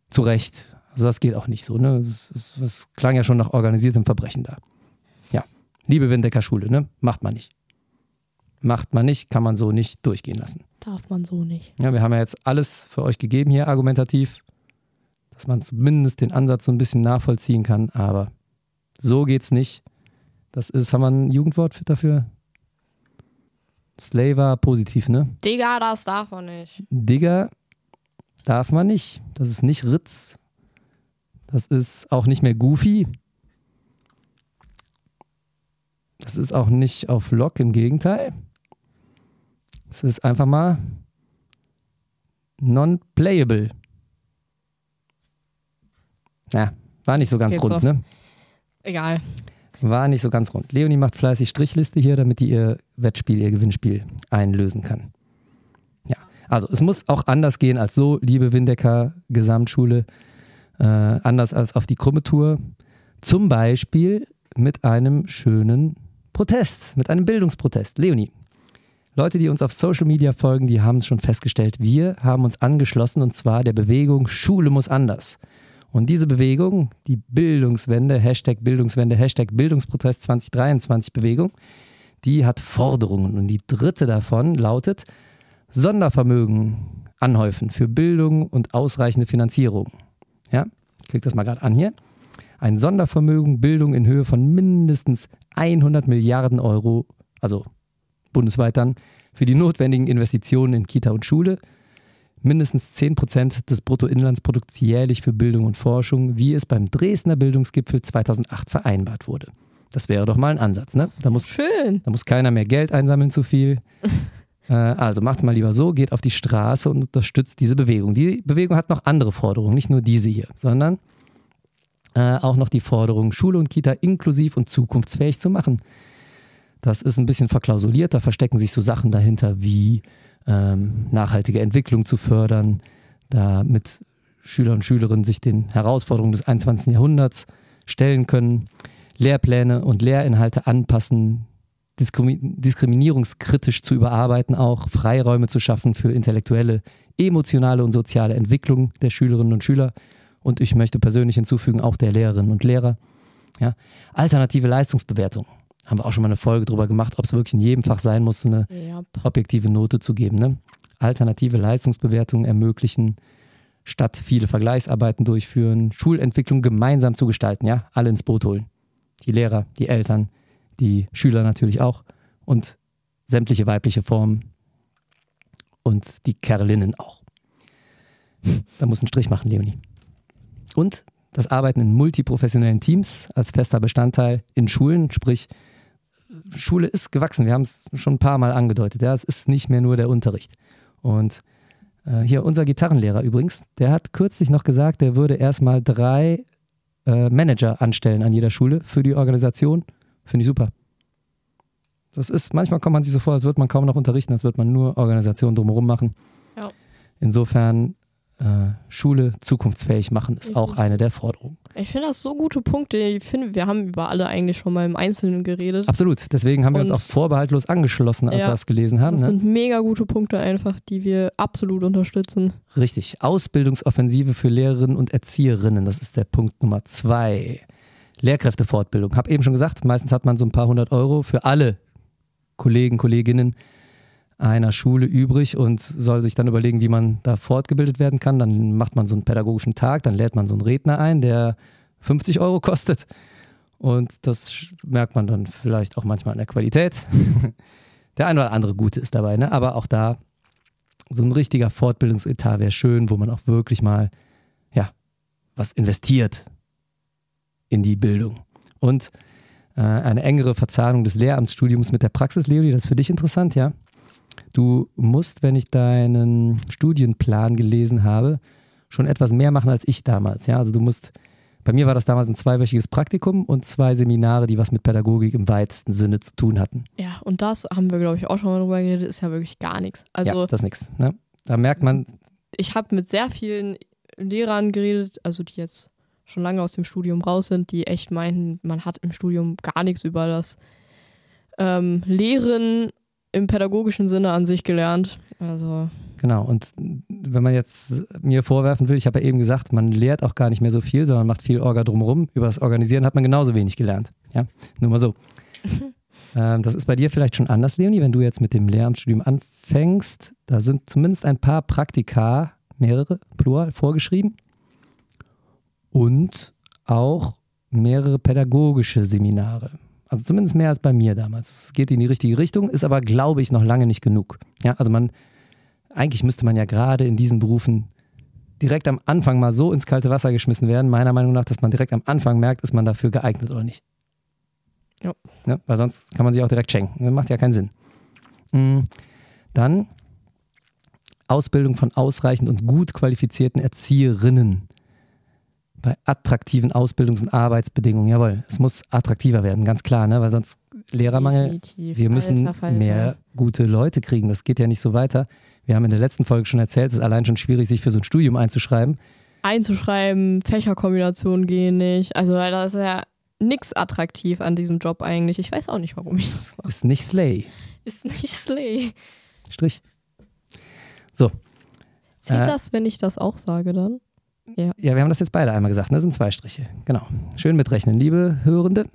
Zu Recht. Also das geht auch nicht so, ne? Das, das, das klang ja schon nach organisiertem Verbrechen da. Ja, liebe Windecker Schule, ne? Macht man nicht. Macht man nicht, kann man so nicht durchgehen lassen. darf man so nicht. Ja, wir haben ja jetzt alles für euch gegeben hier argumentativ, dass man zumindest den Ansatz so ein bisschen nachvollziehen kann, aber so geht's nicht. Das ist, haben wir ein Jugendwort für- dafür? Slaver positiv, ne? Digga, das darf man nicht. Digger darf man nicht. Das ist nicht Ritz. Das ist auch nicht mehr Goofy. Das ist auch nicht auf Lock, im Gegenteil. Es ist einfach mal non-playable. Ja, war nicht so ganz Geht's rund, doch. ne? Egal. War nicht so ganz rund. Leonie macht fleißig Strichliste hier, damit die ihr Wettspiel, ihr Gewinnspiel einlösen kann. Ja, also es muss auch anders gehen als so, liebe Windecker Gesamtschule. Äh, anders als auf die krumme Tour. Zum Beispiel mit einem schönen Protest, mit einem Bildungsprotest. Leonie, Leute, die uns auf Social Media folgen, die haben es schon festgestellt. Wir haben uns angeschlossen und zwar der Bewegung Schule muss anders. Und diese Bewegung, die Bildungswende, Hashtag Bildungswende, Hashtag Bildungsprotest 2023 Bewegung, die hat Forderungen. Und die dritte davon lautet Sondervermögen anhäufen für Bildung und ausreichende Finanzierung. Ja, ich klicke das mal gerade an hier. Ein Sondervermögen Bildung in Höhe von mindestens 100 Milliarden Euro, also bundesweit dann, für die notwendigen Investitionen in Kita und Schule mindestens 10 Prozent des Bruttoinlandsprodukts jährlich für Bildung und Forschung, wie es beim Dresdner Bildungsgipfel 2008 vereinbart wurde. Das wäre doch mal ein Ansatz, ne? Da muss, Schön. da muss keiner mehr Geld einsammeln zu viel. äh, also macht's mal lieber so, geht auf die Straße und unterstützt diese Bewegung. Die Bewegung hat noch andere Forderungen, nicht nur diese hier, sondern äh, auch noch die Forderung, Schule und Kita inklusiv und zukunftsfähig zu machen. Das ist ein bisschen verklausuliert, da verstecken sich so Sachen dahinter wie ähm, nachhaltige Entwicklung zu fördern, damit Schüler und Schülerinnen sich den Herausforderungen des 21. Jahrhunderts stellen können, Lehrpläne und Lehrinhalte anpassen, diskriminierungskritisch zu überarbeiten, auch Freiräume zu schaffen für intellektuelle, emotionale und soziale Entwicklung der Schülerinnen und Schüler und ich möchte persönlich hinzufügen, auch der Lehrerinnen und Lehrer. Ja. Alternative Leistungsbewertung. Haben wir auch schon mal eine Folge drüber gemacht, ob es wirklich in jedem Fach sein muss, eine Ja. objektive Note zu geben. Ne? Alternative Leistungsbewertungen ermöglichen, statt viele Vergleichsarbeiten durchführen, Schulentwicklung gemeinsam zu gestalten, ja, alle ins Boot holen. Die Lehrer, die Eltern, die Schüler natürlich auch und sämtliche weibliche Formen und die Kerlinnen auch. Da muss ein Strich machen, Leonie. Und das Arbeiten in multiprofessionellen Teams als fester Bestandteil in Schulen, sprich, Schule ist gewachsen. Wir haben es schon ein paar Mal angedeutet. Ja, es ist nicht mehr nur der Unterricht. Und äh, hier unser Gitarrenlehrer übrigens, der hat kürzlich noch gesagt, der würde erstmal drei äh, Manager anstellen an jeder Schule für die Organisation. Finde ich super. Das ist, manchmal kommt man sich so vor, als würde man kaum noch unterrichten, als würde man nur Organisation drumherum machen. Ja. Insofern äh, Schule zukunftsfähig machen, ist auch eine der Forderungen. Ich finde das so gute Punkte. Ich finde, wir haben über alle eigentlich schon mal im Einzelnen geredet. Absolut. Deswegen haben wir uns Und- auch vorbehaltlos angeschlossen, als Ja, wir es gelesen haben. Das Ne? sind mega gute Punkte einfach, die wir absolut unterstützen. Richtig. Ausbildungsoffensive für Lehrerinnen und Erzieherinnen. Das ist der Punkt Nummer zwei. Lehrkräftefortbildung. Hab eben schon gesagt, meistens hat man so ein paar hundert Euro für alle Kollegen, Kolleginnen einer Schule übrig und soll sich dann überlegen, wie man da fortgebildet werden kann. Dann macht man so einen pädagogischen Tag, dann lädt man so einen Redner ein, der 50 Euro kostet. Und das merkt man dann vielleicht auch manchmal an der Qualität. Der ein oder andere Gute ist dabei, ne? aber auch da so ein richtiger Fortbildungsetat wäre schön, wo man auch wirklich mal, ja, was investiert in die Bildung. Und äh, eine engere Verzahnung des Lehramtsstudiums mit der Praxis, Leonie, das ist für dich interessant, ja? Du musst, wenn ich deinen Studienplan gelesen habe, schon etwas mehr machen als ich damals, ja? Also du musst, bei mir war das damals ein zweiwöchiges Praktikum und zwei Seminare, die was mit Pädagogik im weitesten Sinne zu tun hatten. Ja, und das haben wir, glaube ich, auch schon mal drüber geredet, ist ja wirklich gar nichts. Also ja, das ist nichts. Ne? Da merkt man, ich habe mit sehr vielen Lehrern geredet, also die jetzt schon lange aus dem Studium raus sind, die echt meinten, man hat im Studium gar nichts über das ähm, Lehren im pädagogischen Sinne an sich gelernt. Also Genau, und wenn man jetzt mir vorwerfen will, ich habe ja eben gesagt, man lehrt auch gar nicht mehr so viel, sondern macht viel Orga drumherum. Über das Organisieren hat man genauso wenig gelernt. Ja, nur mal so. ähm, das ist bei dir vielleicht schon anders, Leonie, wenn du jetzt mit dem Lehramtsstudium anfängst. Da sind zumindest ein paar Praktika, mehrere, plural, vorgeschrieben. Und auch mehrere pädagogische Seminare. Also zumindest mehr als bei mir damals. Es geht in die richtige Richtung, ist aber, glaube ich, noch lange nicht genug. Ja, also man eigentlich müsste man ja gerade in diesen Berufen direkt am Anfang mal so ins kalte Wasser geschmissen werden, meiner Meinung nach, dass man direkt am Anfang merkt, ist man dafür geeignet oder nicht. Ja. ja weil sonst kann man sich auch direkt schenken. Das macht ja keinen Sinn. Mm, Dann Ausbildung von ausreichend und gut qualifizierten Erzieherinnen bei attraktiven Ausbildungs- und Arbeitsbedingungen. Jawohl, es muss attraktiver werden, ganz klar, ne? weil sonst Lehrermangel definitiv. wir müssen mehr gute Leute kriegen. Das geht ja nicht so weiter. Wir haben in der letzten Folge schon erzählt, es ist allein schon schwierig, sich für so ein Studium einzuschreiben. einzuschreiben, Fächerkombinationen gehen nicht. Also da ist ja nichts attraktiv an diesem Job eigentlich. Ich weiß auch nicht, warum ich das mache. Ist nicht Slay. Ist nicht Slay. Strich. So, Zählt Äh. das, wenn ich das auch sage dann? Ja, wir haben das jetzt beide einmal gesagt. Das sind zwei Striche. Genau. Schön mitrechnen, liebe Hörende.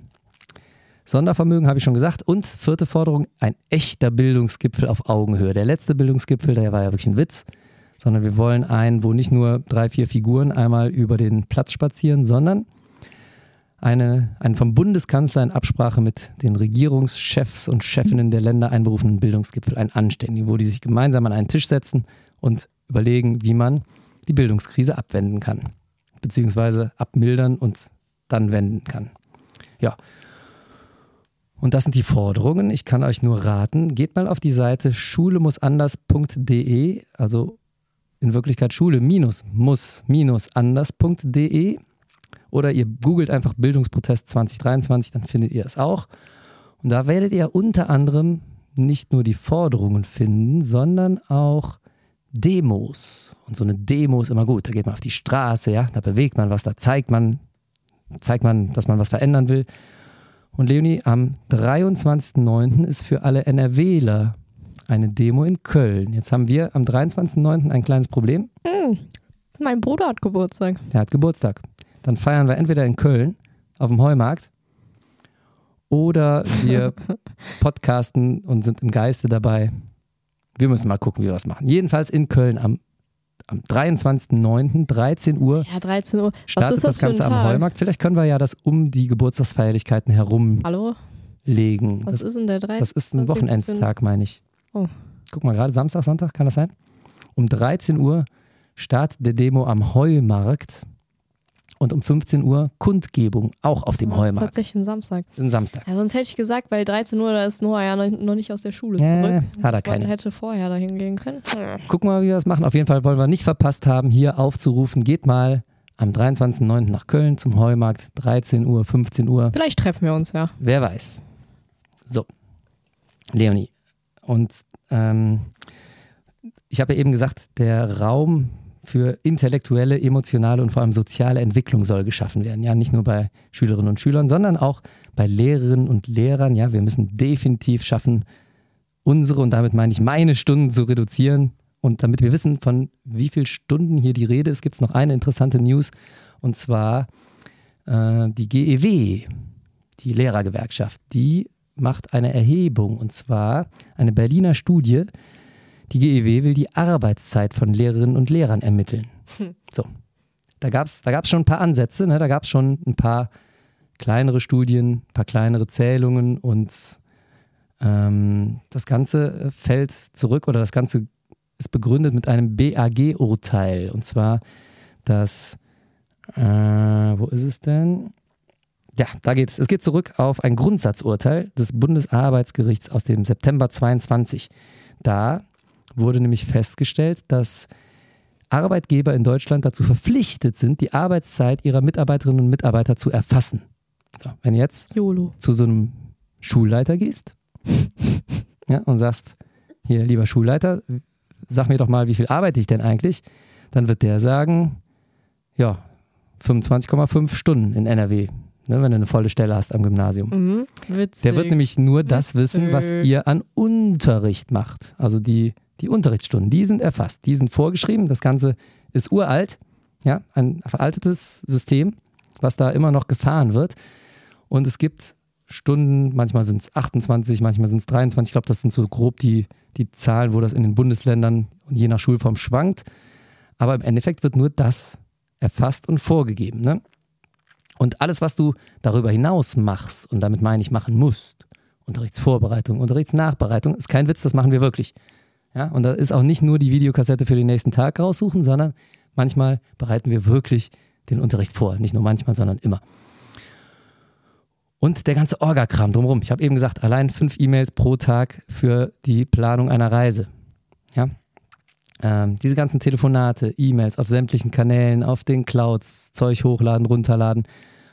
Sondervermögen habe ich schon gesagt. Und vierte Forderung, ein echter Bildungsgipfel auf Augenhöhe. Der letzte Bildungsgipfel, der war ja wirklich ein Witz, sondern wir wollen einen, wo nicht nur drei, vier Figuren einmal über den Platz spazieren, sondern eine, einen vom Bundeskanzler in Absprache mit den Regierungschefs und Chefinnen der Länder einberufenen Bildungsgipfel, einen anständigen, wo die sich gemeinsam an einen Tisch setzen und überlegen, wie man die Bildungskrise abwenden kann, beziehungsweise abmildern und dann wenden kann. Ja. Und das sind die Forderungen. Ich kann euch nur raten, geht mal auf die Seite schulemussanders.de, also in Wirklichkeit schule-muss-anders.de oder ihr googelt einfach Bildungsprotest 2023, dann findet ihr es auch. Und da werdet ihr unter anderem nicht nur die Forderungen finden, sondern auch Demos. Und so eine Demo ist immer gut. Da geht man auf die Straße, ja, da bewegt man was, da zeigt man, zeigt man, dass man was verändern will. Und Leonie, am 23.09. ist für alle NRWler eine Demo in Köln. Jetzt haben wir am 23.09. ein kleines Problem. Mein Bruder hat Geburtstag. Der hat Geburtstag. Dann feiern wir entweder in Köln auf dem Heumarkt oder wir podcasten und sind im Geiste dabei. Wir müssen mal gucken, wie wir was machen. Jedenfalls in Köln am, am 23.09. 13 Uhr Ja, 13 Uhr. Was startet ist das, das Ganze am? Heumarkt. Vielleicht können wir ja das um die Geburtstagsfeierlichkeiten herum Hallo? legen. Was das, ist denn der 13? das ist ein Wochenendstag, meine ich. Oh. Guck mal, gerade Samstag, Sonntag, kann das sein? Um 13 Uhr Start der Demo am Heumarkt und um 15 Uhr Kundgebung, auch auf dem Das ist Heumarkt. tatsächlich ein Samstag. Ein Samstag. Ja, sonst hätte ich gesagt, weil 13 Uhr, da ist Noah ja noch nicht aus der Schule zurück. hat er keine. hätte vorher dahin gehen können. Gucken wir mal, wie wir das machen. Auf jeden Fall wollen wir nicht verpasst haben, hier aufzurufen. Geht mal am 23.09. nach Köln zum Heumarkt, 13 Uhr, 15 Uhr. Vielleicht treffen wir uns ja. Wer weiß. So, Leonie. Und ähm, ich habe ja eben gesagt, der Raum für intellektuelle, emotionale und vor allem soziale Entwicklung soll geschaffen werden. Ja, nicht nur bei Schülerinnen und Schülern, sondern auch bei Lehrerinnen und Lehrern. Ja, wir müssen definitiv schaffen, unsere und damit meine ich meine Stunden zu reduzieren. Und damit wir wissen, von wie vielen Stunden hier die Rede ist, gibt es noch eine interessante News. Und zwar äh, die GEW, die Lehrergewerkschaft, die macht eine Erhebung. Und zwar eine Berliner Studie. Die GEW will die Arbeitszeit von Lehrerinnen und Lehrern ermitteln. So. Da gab es da gab's schon ein paar Ansätze, ne? da gab es schon ein paar kleinere Studien, ein paar kleinere Zählungen und ähm, das Ganze fällt zurück oder das Ganze ist begründet mit einem BAG-Urteil. Und zwar das, äh, wo ist es denn? Ja, da geht es. Es geht zurück auf ein Grundsatzurteil des Bundesarbeitsgerichts aus dem September 22. Da wurde nämlich festgestellt, dass Arbeitgeber in Deutschland dazu verpflichtet sind, die Arbeitszeit ihrer Mitarbeiterinnen und Mitarbeiter zu erfassen. So, wenn jetzt YOLO. zu so einem Schulleiter gehst ja, und sagst, hier, lieber Schulleiter, sag mir doch mal, wie viel arbeite ich denn eigentlich? Dann wird der sagen, ja, 25,5 Stunden in NRW, ne, wenn du eine volle Stelle hast am Gymnasium. Mhm. Witzig. Der wird nämlich nur das wissen, was Witzig. ihr an Unterricht macht. Also die, die Unterrichtsstunden, die sind erfasst, die sind vorgeschrieben. Das Ganze ist uralt, ja, ein veraltetes System, was da immer noch gefahren wird. Und es gibt Stunden, manchmal sind es 28, manchmal sind es 23. Ich glaube, das sind so grob die, die Zahlen, wo das in den Bundesländern und je nach Schulform schwankt. Aber im Endeffekt wird nur das erfasst und vorgegeben. Ne? Und alles, was du darüber hinaus machst, und damit meine ich machen musst, Unterrichtsvorbereitung, Unterrichtsnachbereitung, ist kein Witz, das machen wir wirklich. Ja, und da ist auch nicht nur die Videokassette für den nächsten Tag raussuchen, sondern manchmal bereiten wir wirklich den Unterricht vor. Nicht nur manchmal, sondern immer. Und der ganze Orgakram drumherum. Ich habe eben gesagt, allein fünf E-Mails pro Tag für die Planung einer Reise. Ja? Ähm, diese ganzen Telefonate, E-Mails auf sämtlichen Kanälen, auf den Clouds, Zeug hochladen, runterladen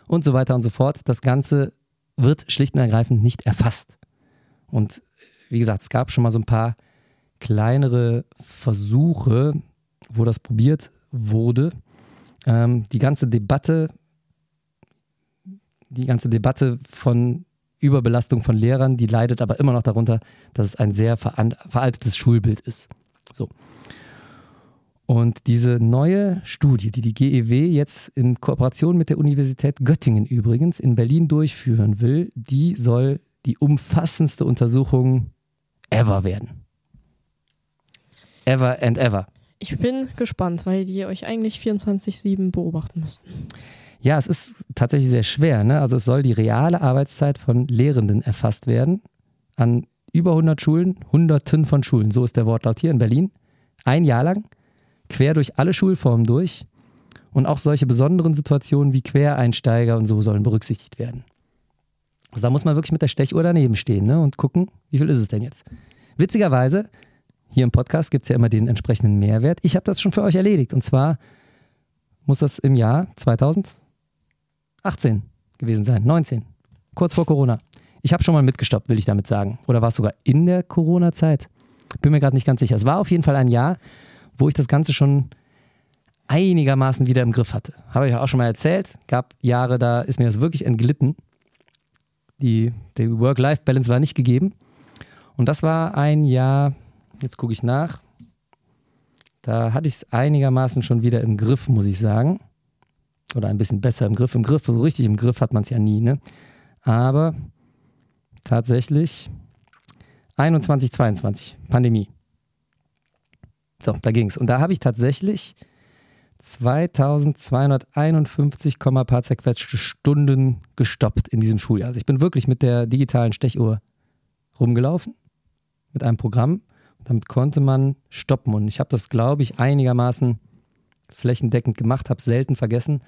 und so weiter und so fort. Das Ganze wird schlicht und ergreifend nicht erfasst. Und wie gesagt, es gab schon mal so ein paar kleinere Versuche, wo das probiert wurde. Ähm, die ganze Debatte, die ganze Debatte von Überbelastung von Lehrern, die leidet aber immer noch darunter, dass es ein sehr veraltetes Schulbild ist. So. Und diese neue Studie, die die GEW jetzt in Kooperation mit der Universität Göttingen übrigens in Berlin durchführen will, die soll die umfassendste Untersuchung ever werden. Ever and ever. Ich bin gespannt, weil die euch eigentlich 24-7 beobachten müssten. Ja, es ist tatsächlich sehr schwer. Ne? Also es soll die reale Arbeitszeit von Lehrenden erfasst werden an über 100 Schulen, Hunderten von Schulen. So ist der Wortlaut hier in Berlin. Ein Jahr lang, quer durch alle Schulformen durch. Und auch solche besonderen Situationen wie Quereinsteiger und so sollen berücksichtigt werden. Also da muss man wirklich mit der Stechuhr daneben stehen ne? und gucken, wie viel ist es denn jetzt. Witzigerweise, hier im Podcast gibt es ja immer den entsprechenden Mehrwert. Ich habe das schon für euch erledigt. Und zwar muss das im Jahr 2018 gewesen sein, 19, kurz vor Corona. Ich habe schon mal mitgestoppt, will ich damit sagen. Oder war es sogar in der Corona-Zeit? Bin mir gerade nicht ganz sicher. Es war auf jeden Fall ein Jahr, wo ich das Ganze schon einigermaßen wieder im Griff hatte. Habe ich auch schon mal erzählt. Gab Jahre, da ist mir das wirklich entglitten. Die, die Work-Life-Balance war nicht gegeben. Und das war ein Jahr, jetzt gucke ich nach, da hatte ich es einigermaßen schon wieder im Griff, muss ich sagen. Oder ein bisschen besser im Griff. Im Griff, so richtig im Griff hat man es ja nie, ne? Aber tatsächlich 21, 22, Pandemie. So, da ging es. Und da habe ich tatsächlich 2251, paar zerquetschte Stunden gestoppt in diesem Schuljahr. Also ich bin wirklich mit der digitalen Stechuhr rumgelaufen, mit einem Programm. Damit konnte man stoppen. Und ich habe das, glaube ich, einigermaßen flächendeckend gemacht, habe selten vergessen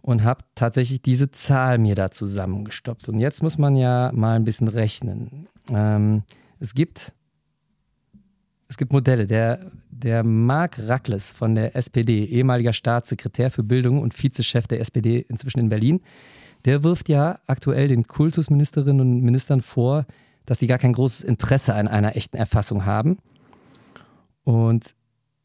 und habe tatsächlich diese Zahl mir da zusammengestoppt. Und jetzt muss man ja mal ein bisschen rechnen. Ähm, es gibt es gibt Modelle. Der, der Marc Rackles von der SPD, ehemaliger Staatssekretär für Bildung und Vizechef der SPD inzwischen in Berlin, der wirft ja aktuell den Kultusministerinnen und Ministern vor, dass die gar kein großes Interesse an einer echten Erfassung haben. Und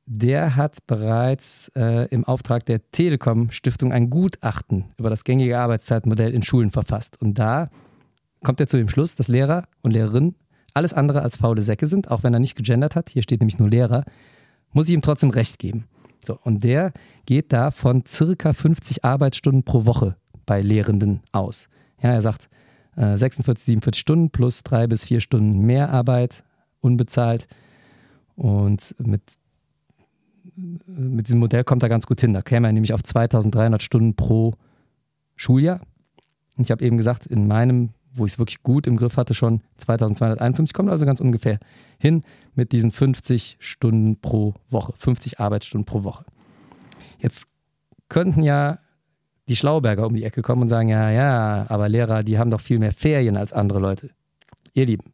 der hat bereits äh, im Auftrag der Telekom Stiftung ein Gutachten über das gängige Arbeitszeitmodell in Schulen verfasst. Und da kommt er zu dem Schluss, dass Lehrer und Lehrerinnen alles andere als faule Säcke sind, auch wenn er nicht gegendert hat, hier steht nämlich nur Lehrer, muss ich ihm trotzdem recht geben. So, und der geht da von circa 50 Arbeitsstunden pro Woche bei Lehrenden aus. Ja, er sagt 46, 47 Stunden plus drei bis vier Stunden mehr Arbeit, unbezahlt. Und mit, mit diesem Modell kommt er ganz gut hin. Da käme er nämlich auf 2300 Stunden pro Schuljahr. Und ich habe eben gesagt, in meinem wo ich es wirklich gut im Griff hatte, schon 2251, kommt also ganz ungefähr hin mit diesen 50 Stunden pro Woche, 50 Arbeitsstunden pro Woche. Jetzt könnten ja die Schlauberger um die Ecke kommen und sagen, ja, ja, aber Lehrer, die haben doch viel mehr Ferien als andere Leute. Ihr Lieben,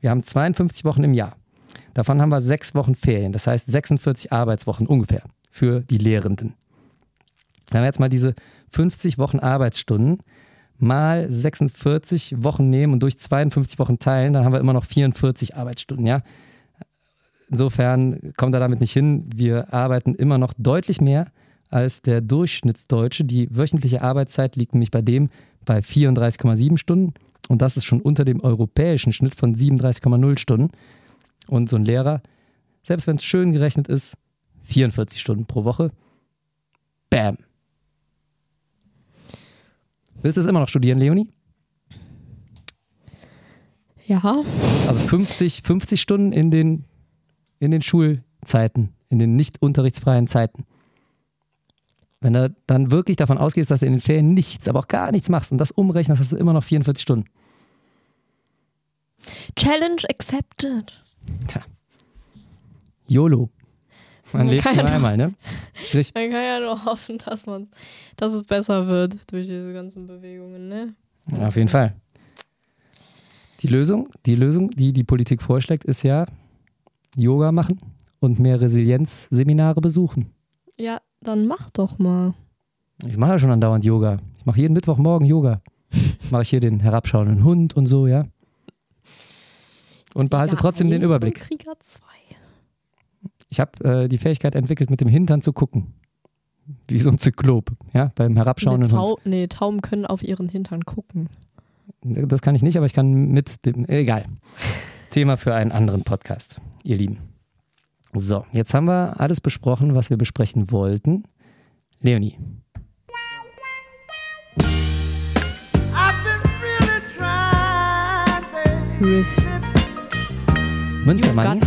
wir haben 52 Wochen im Jahr. Davon haben wir sechs Wochen Ferien, das heißt 46 Arbeitswochen ungefähr für die Lehrenden. Wenn wir jetzt mal diese 50 Wochen Arbeitsstunden mal 46 Wochen nehmen und durch 52 Wochen teilen, dann haben wir immer noch 44 Arbeitsstunden, ja. Insofern kommt er damit nicht hin. Wir arbeiten immer noch deutlich mehr als der Durchschnittsdeutsche. Die wöchentliche Arbeitszeit liegt nämlich bei dem bei 34,7 Stunden und das ist schon unter dem europäischen Schnitt von 37,0 Stunden. Und so ein Lehrer, selbst wenn es schön gerechnet ist, 44 Stunden pro Woche. Bam. Willst du es immer noch studieren, Leonie? Ja. Also 50, 50 Stunden in den, in den Schulzeiten, in den nicht unterrichtsfreien Zeiten. Wenn du dann wirklich davon ausgehst, dass du in den Ferien nichts, aber auch gar nichts machst und das umrechnest, hast du immer noch 44 Stunden. Challenge accepted. Tja. YOLO. Man, lebt nur einmal, ne? Strich. Man kann ja nur hoffen, dass, man, dass es besser wird durch diese ganzen Bewegungen, ne? Ja, auf jeden Fall. Die Lösung, die Lösung, die die Politik vorschlägt, ist ja Yoga machen und mehr Resilienzseminare besuchen. Ja, dann mach doch mal. Ich mache ja schon andauernd Yoga. Ich mache jeden Mittwochmorgen Yoga. mache ich hier den herabschauenden Hund und so, ja. Und behalte ja, trotzdem den Überblick. Krieger 2. Ich habe äh, die Fähigkeit entwickelt, mit dem Hintern zu gucken. Wie so ein Zyklop, ja, beim herabschauenden Tau Hund. Nee, Tauben können auf ihren Hintern gucken. Das kann ich nicht, aber ich kann mit dem. Egal. Thema für einen anderen Podcast, ihr Lieben. So, jetzt haben wir alles besprochen, was wir besprechen wollten. Leonie. Riss. Münstermann.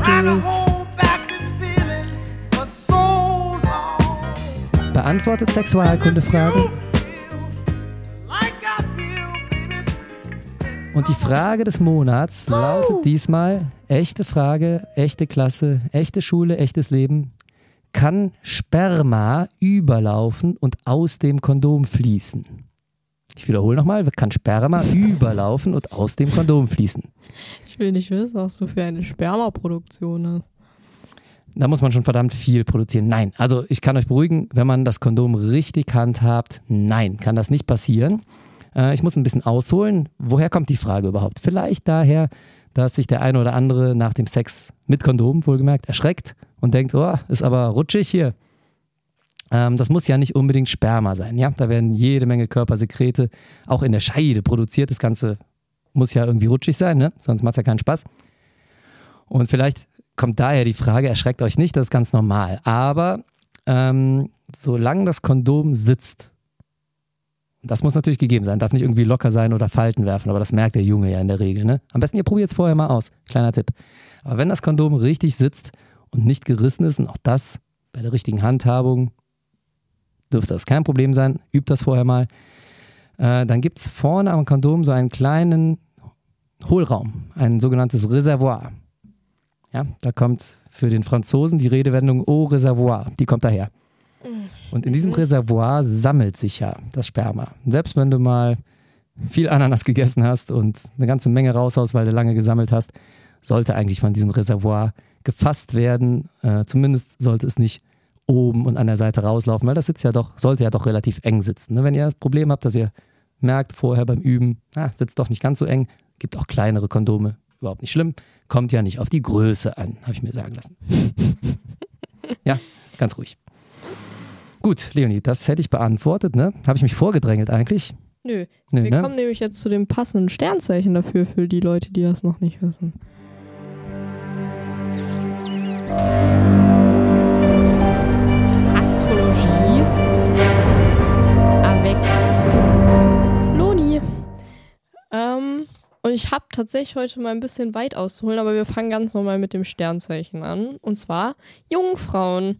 beantwortet Sexualkundefragen. Und die Frage des Monats lautet diesmal, echte Frage, echte Klasse, echte Schule, echtes Leben. Kann Sperma überlaufen und aus dem Kondom fließen? Ich wiederhole nochmal, kann Sperma überlaufen und aus dem Kondom fließen? Ich will nicht wissen, was du für eine Spermaproduktion hast da muss man schon verdammt viel produzieren. Nein, also ich kann euch beruhigen, wenn man das Kondom richtig handhabt, nein, kann das nicht passieren. Äh, ich muss ein bisschen ausholen. Woher kommt die Frage überhaupt? Vielleicht daher, dass sich der eine oder andere nach dem Sex mit Kondom wohlgemerkt erschreckt und denkt, oh, ist aber rutschig hier. Ähm, das muss ja nicht unbedingt Sperma sein, ja. Da werden jede Menge Körpersekrete auch in der Scheide produziert. Das Ganze muss ja irgendwie rutschig sein, ne? sonst macht es ja keinen Spaß. Und vielleicht kommt daher die Frage, erschreckt euch nicht, das ist ganz normal. Aber ähm, solange das Kondom sitzt, das muss natürlich gegeben sein, darf nicht irgendwie locker sein oder Falten werfen, aber das merkt der Junge ja in der Regel. Ne? Am besten ihr probiert es vorher mal aus, kleiner Tipp. Aber wenn das Kondom richtig sitzt und nicht gerissen ist und auch das bei der richtigen Handhabung dürfte das kein Problem sein. Übt das vorher mal. Äh, dann gibt es vorne am Kondom so einen kleinen Hohlraum, ein sogenanntes Reservoir. Ja, da kommt für den Franzosen die Redewendung Au Reservoir, die kommt daher. Und in diesem Reservoir sammelt sich ja das Sperma. Selbst wenn du mal viel Ananas gegessen hast und eine ganze Menge raushaust, weil du lange gesammelt hast, sollte eigentlich von diesem Reservoir gefasst werden. Äh, zumindest sollte es nicht oben und an der Seite rauslaufen, weil das sitzt ja doch, sollte ja doch relativ eng sitzen. Ne? Wenn ihr das Problem habt, dass ihr merkt vorher beim Üben, ah, sitzt doch nicht ganz so eng, gibt auch kleinere Kondome, überhaupt nicht schlimm, kommt ja nicht auf die Größe an, habe ich mir sagen lassen. ja, ganz ruhig. Gut, Leonie, das hätte ich beantwortet, ne? Habe ich mich vorgedrängelt eigentlich? Nö. Nö Wir ne? kommen nämlich jetzt zu dem passenden Sternzeichen dafür, für die Leute, die das noch nicht wissen. Astrologie. Avec Loni. Ähm, und ich habe tatsächlich heute mal ein bisschen weit auszuholen, aber wir fangen ganz normal mit dem Sternzeichen an. Und zwar Jungfrauen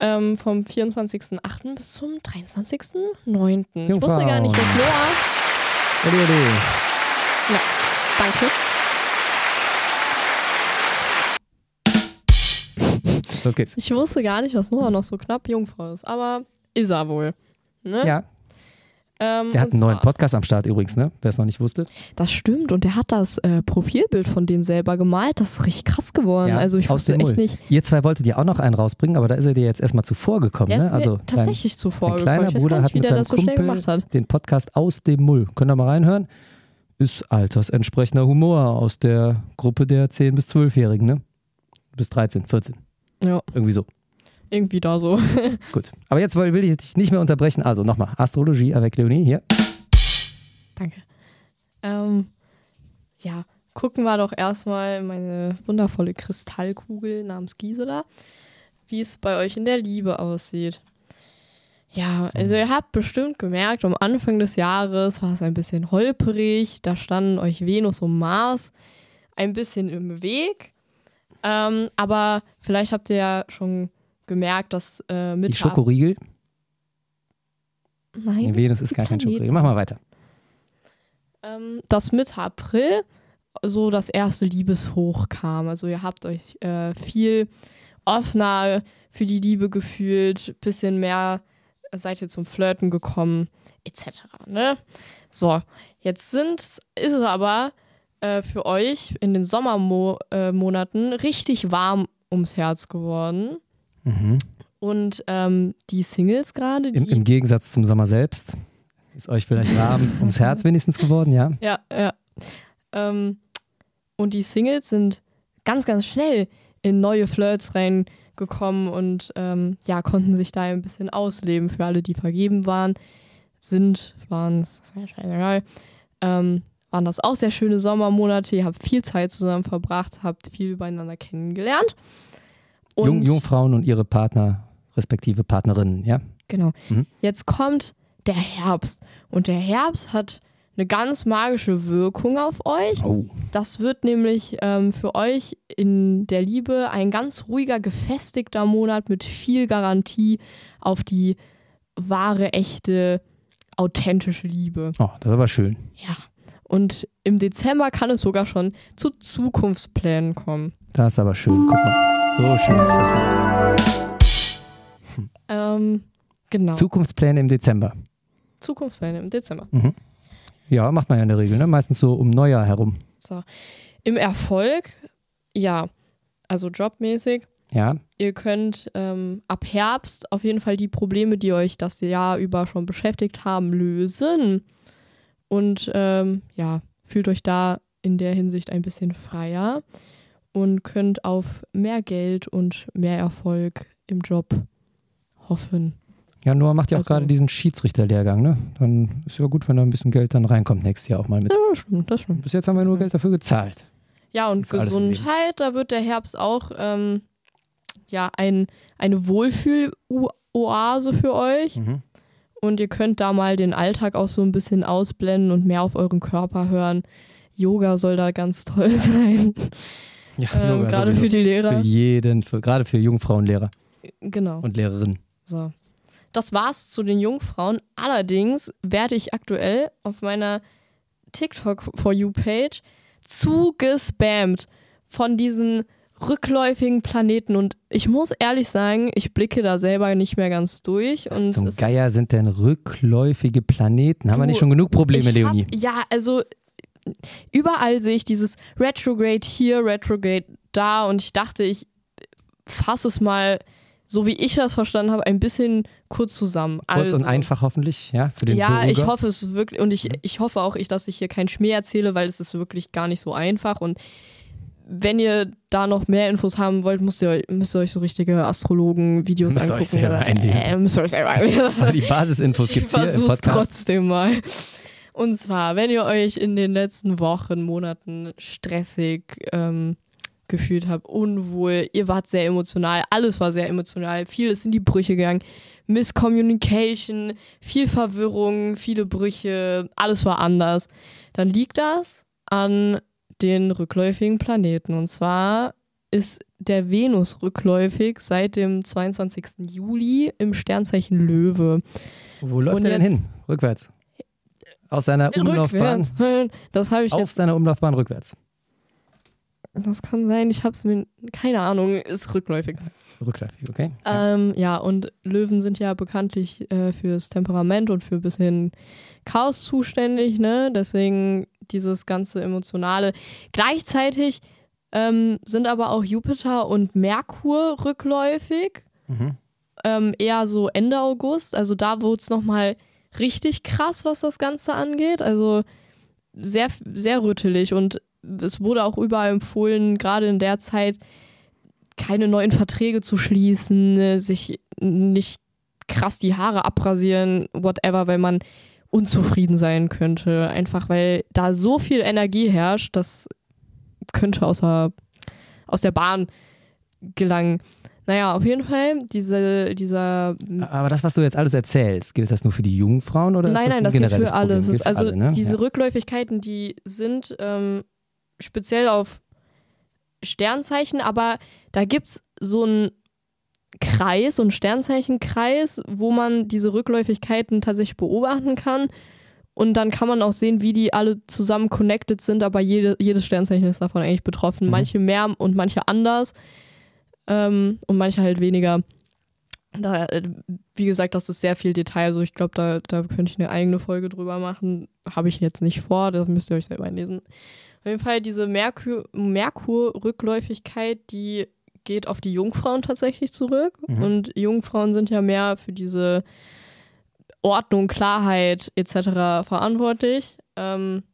ähm, vom 24.08. bis zum 23.09. Ich wusste gar nicht, dass Noah. Odi, odi. Ja, danke. Los geht's. Ich wusste gar nicht, dass Noah noch so knapp Jungfrau ist, aber ist er wohl. Ne? Ja, ähm, der hat einen neuen Podcast am Start übrigens, ne? Wer es noch nicht wusste. Das stimmt und der hat das äh, Profilbild von denen selber gemalt. Das ist richtig krass geworden. Ja, also ich wusste echt Mull. nicht. Ihr zwei wolltet ja auch noch einen rausbringen, aber da ist er dir jetzt erstmal zuvor gekommen, ne? Also tatsächlich dein, zuvor gekommen. Kleiner Bruder hat mit seinem so Kumpel den Podcast aus dem Mull. Könnt ihr mal reinhören? Ist altersentsprechender Humor aus der Gruppe der 10- bis 12-Jährigen, ne? Bis 13, 14. Ja. Irgendwie so. Irgendwie da so. Gut. Aber jetzt will ich dich nicht mehr unterbrechen. Also nochmal: Astrologie avec Leonie hier. Danke. Ähm, ja, gucken wir doch erstmal meine wundervolle Kristallkugel namens Gisela, wie es bei euch in der Liebe aussieht. Ja, also ihr habt bestimmt gemerkt, am Anfang des Jahres war es ein bisschen holperig. Da standen euch Venus und Mars ein bisschen im Weg. Ähm, aber vielleicht habt ihr ja schon gemerkt, dass äh, mit. Die Schokoriegel? Nein. Nee, Venus ist gar kein Schokoriegel. Mach mal weiter. Ähm, dass Mitte April so das erste Liebeshoch kam. Also ihr habt euch äh, viel offener für die Liebe gefühlt, bisschen mehr seid ihr zum Flirten gekommen, etc. Ne? So, jetzt sind, ist es aber äh, für euch in den Sommermonaten äh, richtig warm ums Herz geworden. Mhm. Und ähm, die Singles gerade. Im, Im, Gegensatz zum Sommer selbst. Ist euch vielleicht warm ums Herz wenigstens geworden, ja? Ja, ja. Ähm, und die Singles sind ganz, ganz schnell in neue Flirts reingekommen und ähm, ja, konnten sich da ein bisschen ausleben. Für alle, die vergeben waren, sind, waren es, ja scheißegal, ähm, waren das auch sehr schöne Sommermonate. Ihr habt viel Zeit zusammen verbracht, habt viel übereinander kennengelernt. Und Jung, Jungfrauen und ihre Partner, respektive Partnerinnen, ja? Genau. Mhm. Jetzt kommt der Herbst. Und der Herbst hat eine ganz magische Wirkung auf euch. Oh. Das wird nämlich ähm, für euch in der Liebe ein ganz ruhiger, gefestigter Monat mit viel Garantie auf die wahre, echte, authentische Liebe. Oh, das ist aber schön. Ja. Und im Dezember kann es sogar schon zu Zukunftsplänen kommen. Das ist aber schön. Guck mal, so schön ist das hier. Hm. Ähm, genau. Zukunftspläne im Dezember. Zukunftspläne im Dezember. Mhm. Ja, macht man ja in der Regel, ne? meistens so um Neujahr herum. So. Im Erfolg, ja, also jobmäßig. Ja. Ihr könnt ähm, ab Herbst auf jeden Fall die Probleme, die euch das Jahr über schon beschäftigt haben, lösen. Und ähm, ja, fühlt euch da in der Hinsicht ein bisschen freier und könnt auf mehr Geld und mehr Erfolg im Job hoffen. Ja, Noah macht ja auch also, gerade diesen Schiedsrichterlehrgang, ne? Dann ist ja gut, wenn da ein bisschen Geld dann reinkommt nächstes Jahr auch mal mit. Ja, das stimmt, das stimmt. Bis jetzt haben wir nur Geld dafür gezahlt. Ja, und Gesundheit, da wird der Herbst auch ähm, ja, ein, eine Wohlfühl-Oase für euch. Mhm. Und ihr könnt da mal den Alltag auch so ein bisschen ausblenden und mehr auf euren Körper hören. Yoga soll da ganz toll sein. Ja, ähm, gerade für die Lehrer. Für jeden, für, gerade für Jungfrauenlehrer. Genau. Und Lehrerinnen. So. das war's zu den Jungfrauen. Allerdings werde ich aktuell auf meiner TikTok For You Page zugespammt von diesen rückläufigen Planeten und ich muss ehrlich sagen, ich blicke da selber nicht mehr ganz durch. Was und zum Geier sind denn rückläufige Planeten? Haben wir nicht schon genug Probleme, ich Leonie? Hab, ja, also überall sehe ich dieses Retrograde hier, Retrograde da und ich dachte, ich fasse es mal, so wie ich das verstanden habe, ein bisschen kurz zusammen. Kurz also, und einfach hoffentlich, ja, für den Ja, ich Bürger. hoffe es wirklich und ich, ich hoffe auch, ich, dass ich hier keinen Schmäh erzähle, weil es ist wirklich gar nicht so einfach und wenn ihr da noch mehr Infos haben wollt, müsst ihr, euch- müsst ihr euch so richtige Astrologen-Videos Müsst angucken. euch selber einlesen. Äh, müsst ihr euch selber einlesen. Aber die Basisinfos Ich gibt es hier im Podcast. trotzdem mal. Und zwar, wenn ihr euch in den letzten Wochen, Monaten stressig ähm, gefühlt habt, unwohl, ihr wart sehr emotional, alles war sehr emotional, vieles in die Brüche gegangen, Misscommunication, viel Verwirrung, viele Brüche, alles war anders, dann liegt das an den rückläufigen Planeten. Und zwar ist der Venus rückläufig seit dem 22. Juli im Sternzeichen Löwe. Wo läuft Und er denn hin? Rückwärts. Aus seiner Umlaufbahn. Rückwärts. Das habe ich Auf jetzt. seiner Umlaufbahn rückwärts. Das kann sein. Ich habe es mir. Keine Ahnung. Ist rückläufig. Rückläufig, okay? Ja. Ähm, ja, und Löwen sind ja bekanntlich äh, fürs Temperament und für ein bisschen Chaos zuständig, ne? Deswegen dieses ganze Emotionale. Gleichzeitig ähm, sind aber auch Jupiter und Merkur rückläufig. Mhm. ähm, eher so Ende August. Also da wurde es nochmal richtig krass, was das Ganze angeht. Also sehr, sehr rüttelig und es wurde auch überall empfohlen, gerade in der Zeit keine neuen Verträge zu schließen, äh, sich nicht krass die Haare abrasieren, whatever, weil man unzufrieden sein könnte. Einfach weil da so viel Energie herrscht, das könnte außer, aus der Bahn gelangen. Naja, auf jeden Fall, diese, dieser. Aber das, was du jetzt alles erzählst, gilt das nur für die Jungfrauen oder nein, ist das nein, ein das gilt für alles. Gilt für also alle, ne? diese ja. Rückläufigkeiten, die sind ähm, speziell auf Sternzeichen, aber da gibt es so einen Kreis, so einen Sternzeichenkreis, wo man diese Rückläufigkeiten tatsächlich beobachten kann. Und dann kann man auch sehen, wie die alle zusammen connected sind, aber jede, jedes Sternzeichen ist davon eigentlich betroffen. Mhm. Manche mehr und manche anders. Ähm, und manche halt weniger. Da, äh, wie gesagt, das ist sehr viel Detail. Also ich glaube, da, da könnte ich eine eigene Folge drüber machen. Habe ich jetzt nicht vor, das müsst ihr euch selber einlesen. Auf jeden Fall diese Merkur- Merkur-Rückläufigkeit, die geht auf die Jungfrauen tatsächlich zurück. Mhm. Und Jungfrauen sind ja mehr für diese Ordnung, Klarheit etc. verantwortlich. Ähm,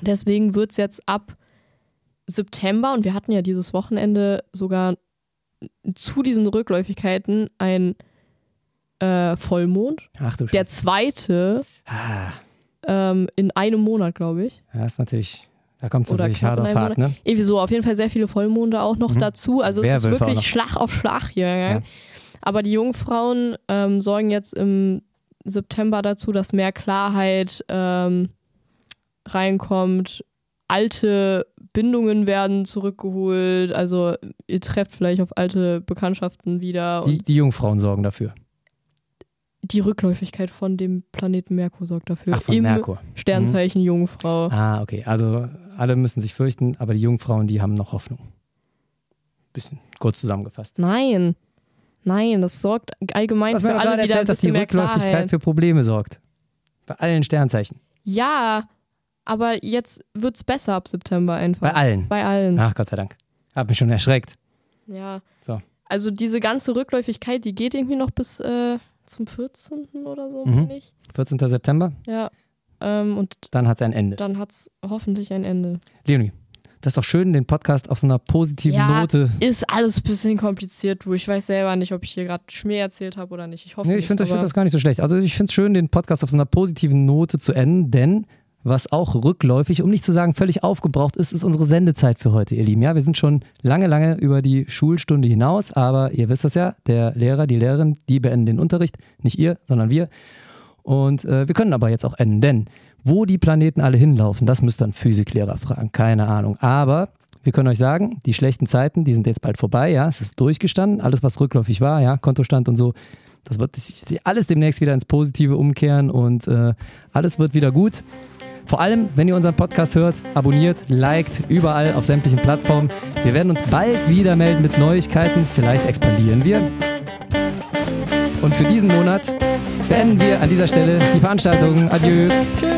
deswegen wird es jetzt ab September, und wir hatten ja dieses Wochenende sogar zu diesen Rückläufigkeiten ein äh, Vollmond. Ach du Der Scheiße. zweite Ah, ähm, in einem Monat, glaube ich. ja, ist natürlich, da kommt es natürlich hart auf hart, ne? Irgendwie so, auf jeden Fall sehr viele Vollmonde auch noch Mhm. dazu. Also es ist wirklich. Schlag auf Schlag hier. Ja? Ja. Aber die Jungfrauen ähm, sorgen jetzt im September dazu, dass mehr Klarheit ähm, reinkommt. Alte Bindungen werden zurückgeholt. Also ihr trefft vielleicht auf alte Bekanntschaften wieder. Die, die Jungfrauen sorgen dafür. die Rückläufigkeit von dem Planeten Merkur sorgt dafür. Ach, von Im Merkur. Sternzeichen Jungfrau. Ah, okay. Also alle müssen sich fürchten, aber die Jungfrauen, die haben noch Hoffnung. Bisschen kurz zusammengefasst. Nein. Nein, das sorgt allgemein Was für alle wieder erzählt, dass die Rückläufigkeit Klarheit. für Probleme sorgt. Bei allen Sternzeichen. Ja, aber jetzt wird's besser ab September einfach. Bei allen. Bei allen. Ach, Gott sei Dank. Hab mich schon erschreckt. Ja. So. Also diese ganze Rückläufigkeit, die geht irgendwie noch bis äh, zum 14. oder so, Mhm. ich. 14. September, Ja. Ähm, und dann hat es ein Ende. dann hat's hoffentlich ein Ende. Leonie, das ist doch schön, den Podcast auf so einer positiven Ja, Note. Ist alles ein bisschen kompliziert, du. Ich weiß selber nicht, ob ich hier gerade Schmäh erzählt habe oder nicht. Ich hoffe Nee, ich finde das, find das gar nicht so schlecht. Also ich finde es schön, den Podcast auf so einer positiven Note zu enden, denn was auch rückläufig, um nicht zu sagen völlig aufgebraucht ist, ist unsere Sendezeit für heute, ihr Lieben. Ja, wir sind schon lange, lange über die Schulstunde hinaus, aber ihr wisst das ja, der Lehrer, die Lehrerin, die beenden den Unterricht, nicht ihr, sondern wir. Und äh, wir können aber jetzt auch enden, denn wo die Planeten alle hinlaufen, das müsst ihr einen Physiklehrer fragen, keine Ahnung. Aber wir können euch sagen, die schlechten Zeiten, die sind jetzt bald vorbei, ja, es ist durchgestanden, alles was rückläufig war, ja, Kontostand und so, Das wird sich alles demnächst wieder ins Positive umkehren und äh, alles wird wieder gut. Vor allem, wenn ihr unseren Podcast hört, abonniert, liked, überall auf sämtlichen Plattformen. Wir werden uns bald wieder melden mit Neuigkeiten. Vielleicht expandieren wir. Und für diesen Monat beenden wir an dieser Stelle die Veranstaltung. Adieu. Tschüss.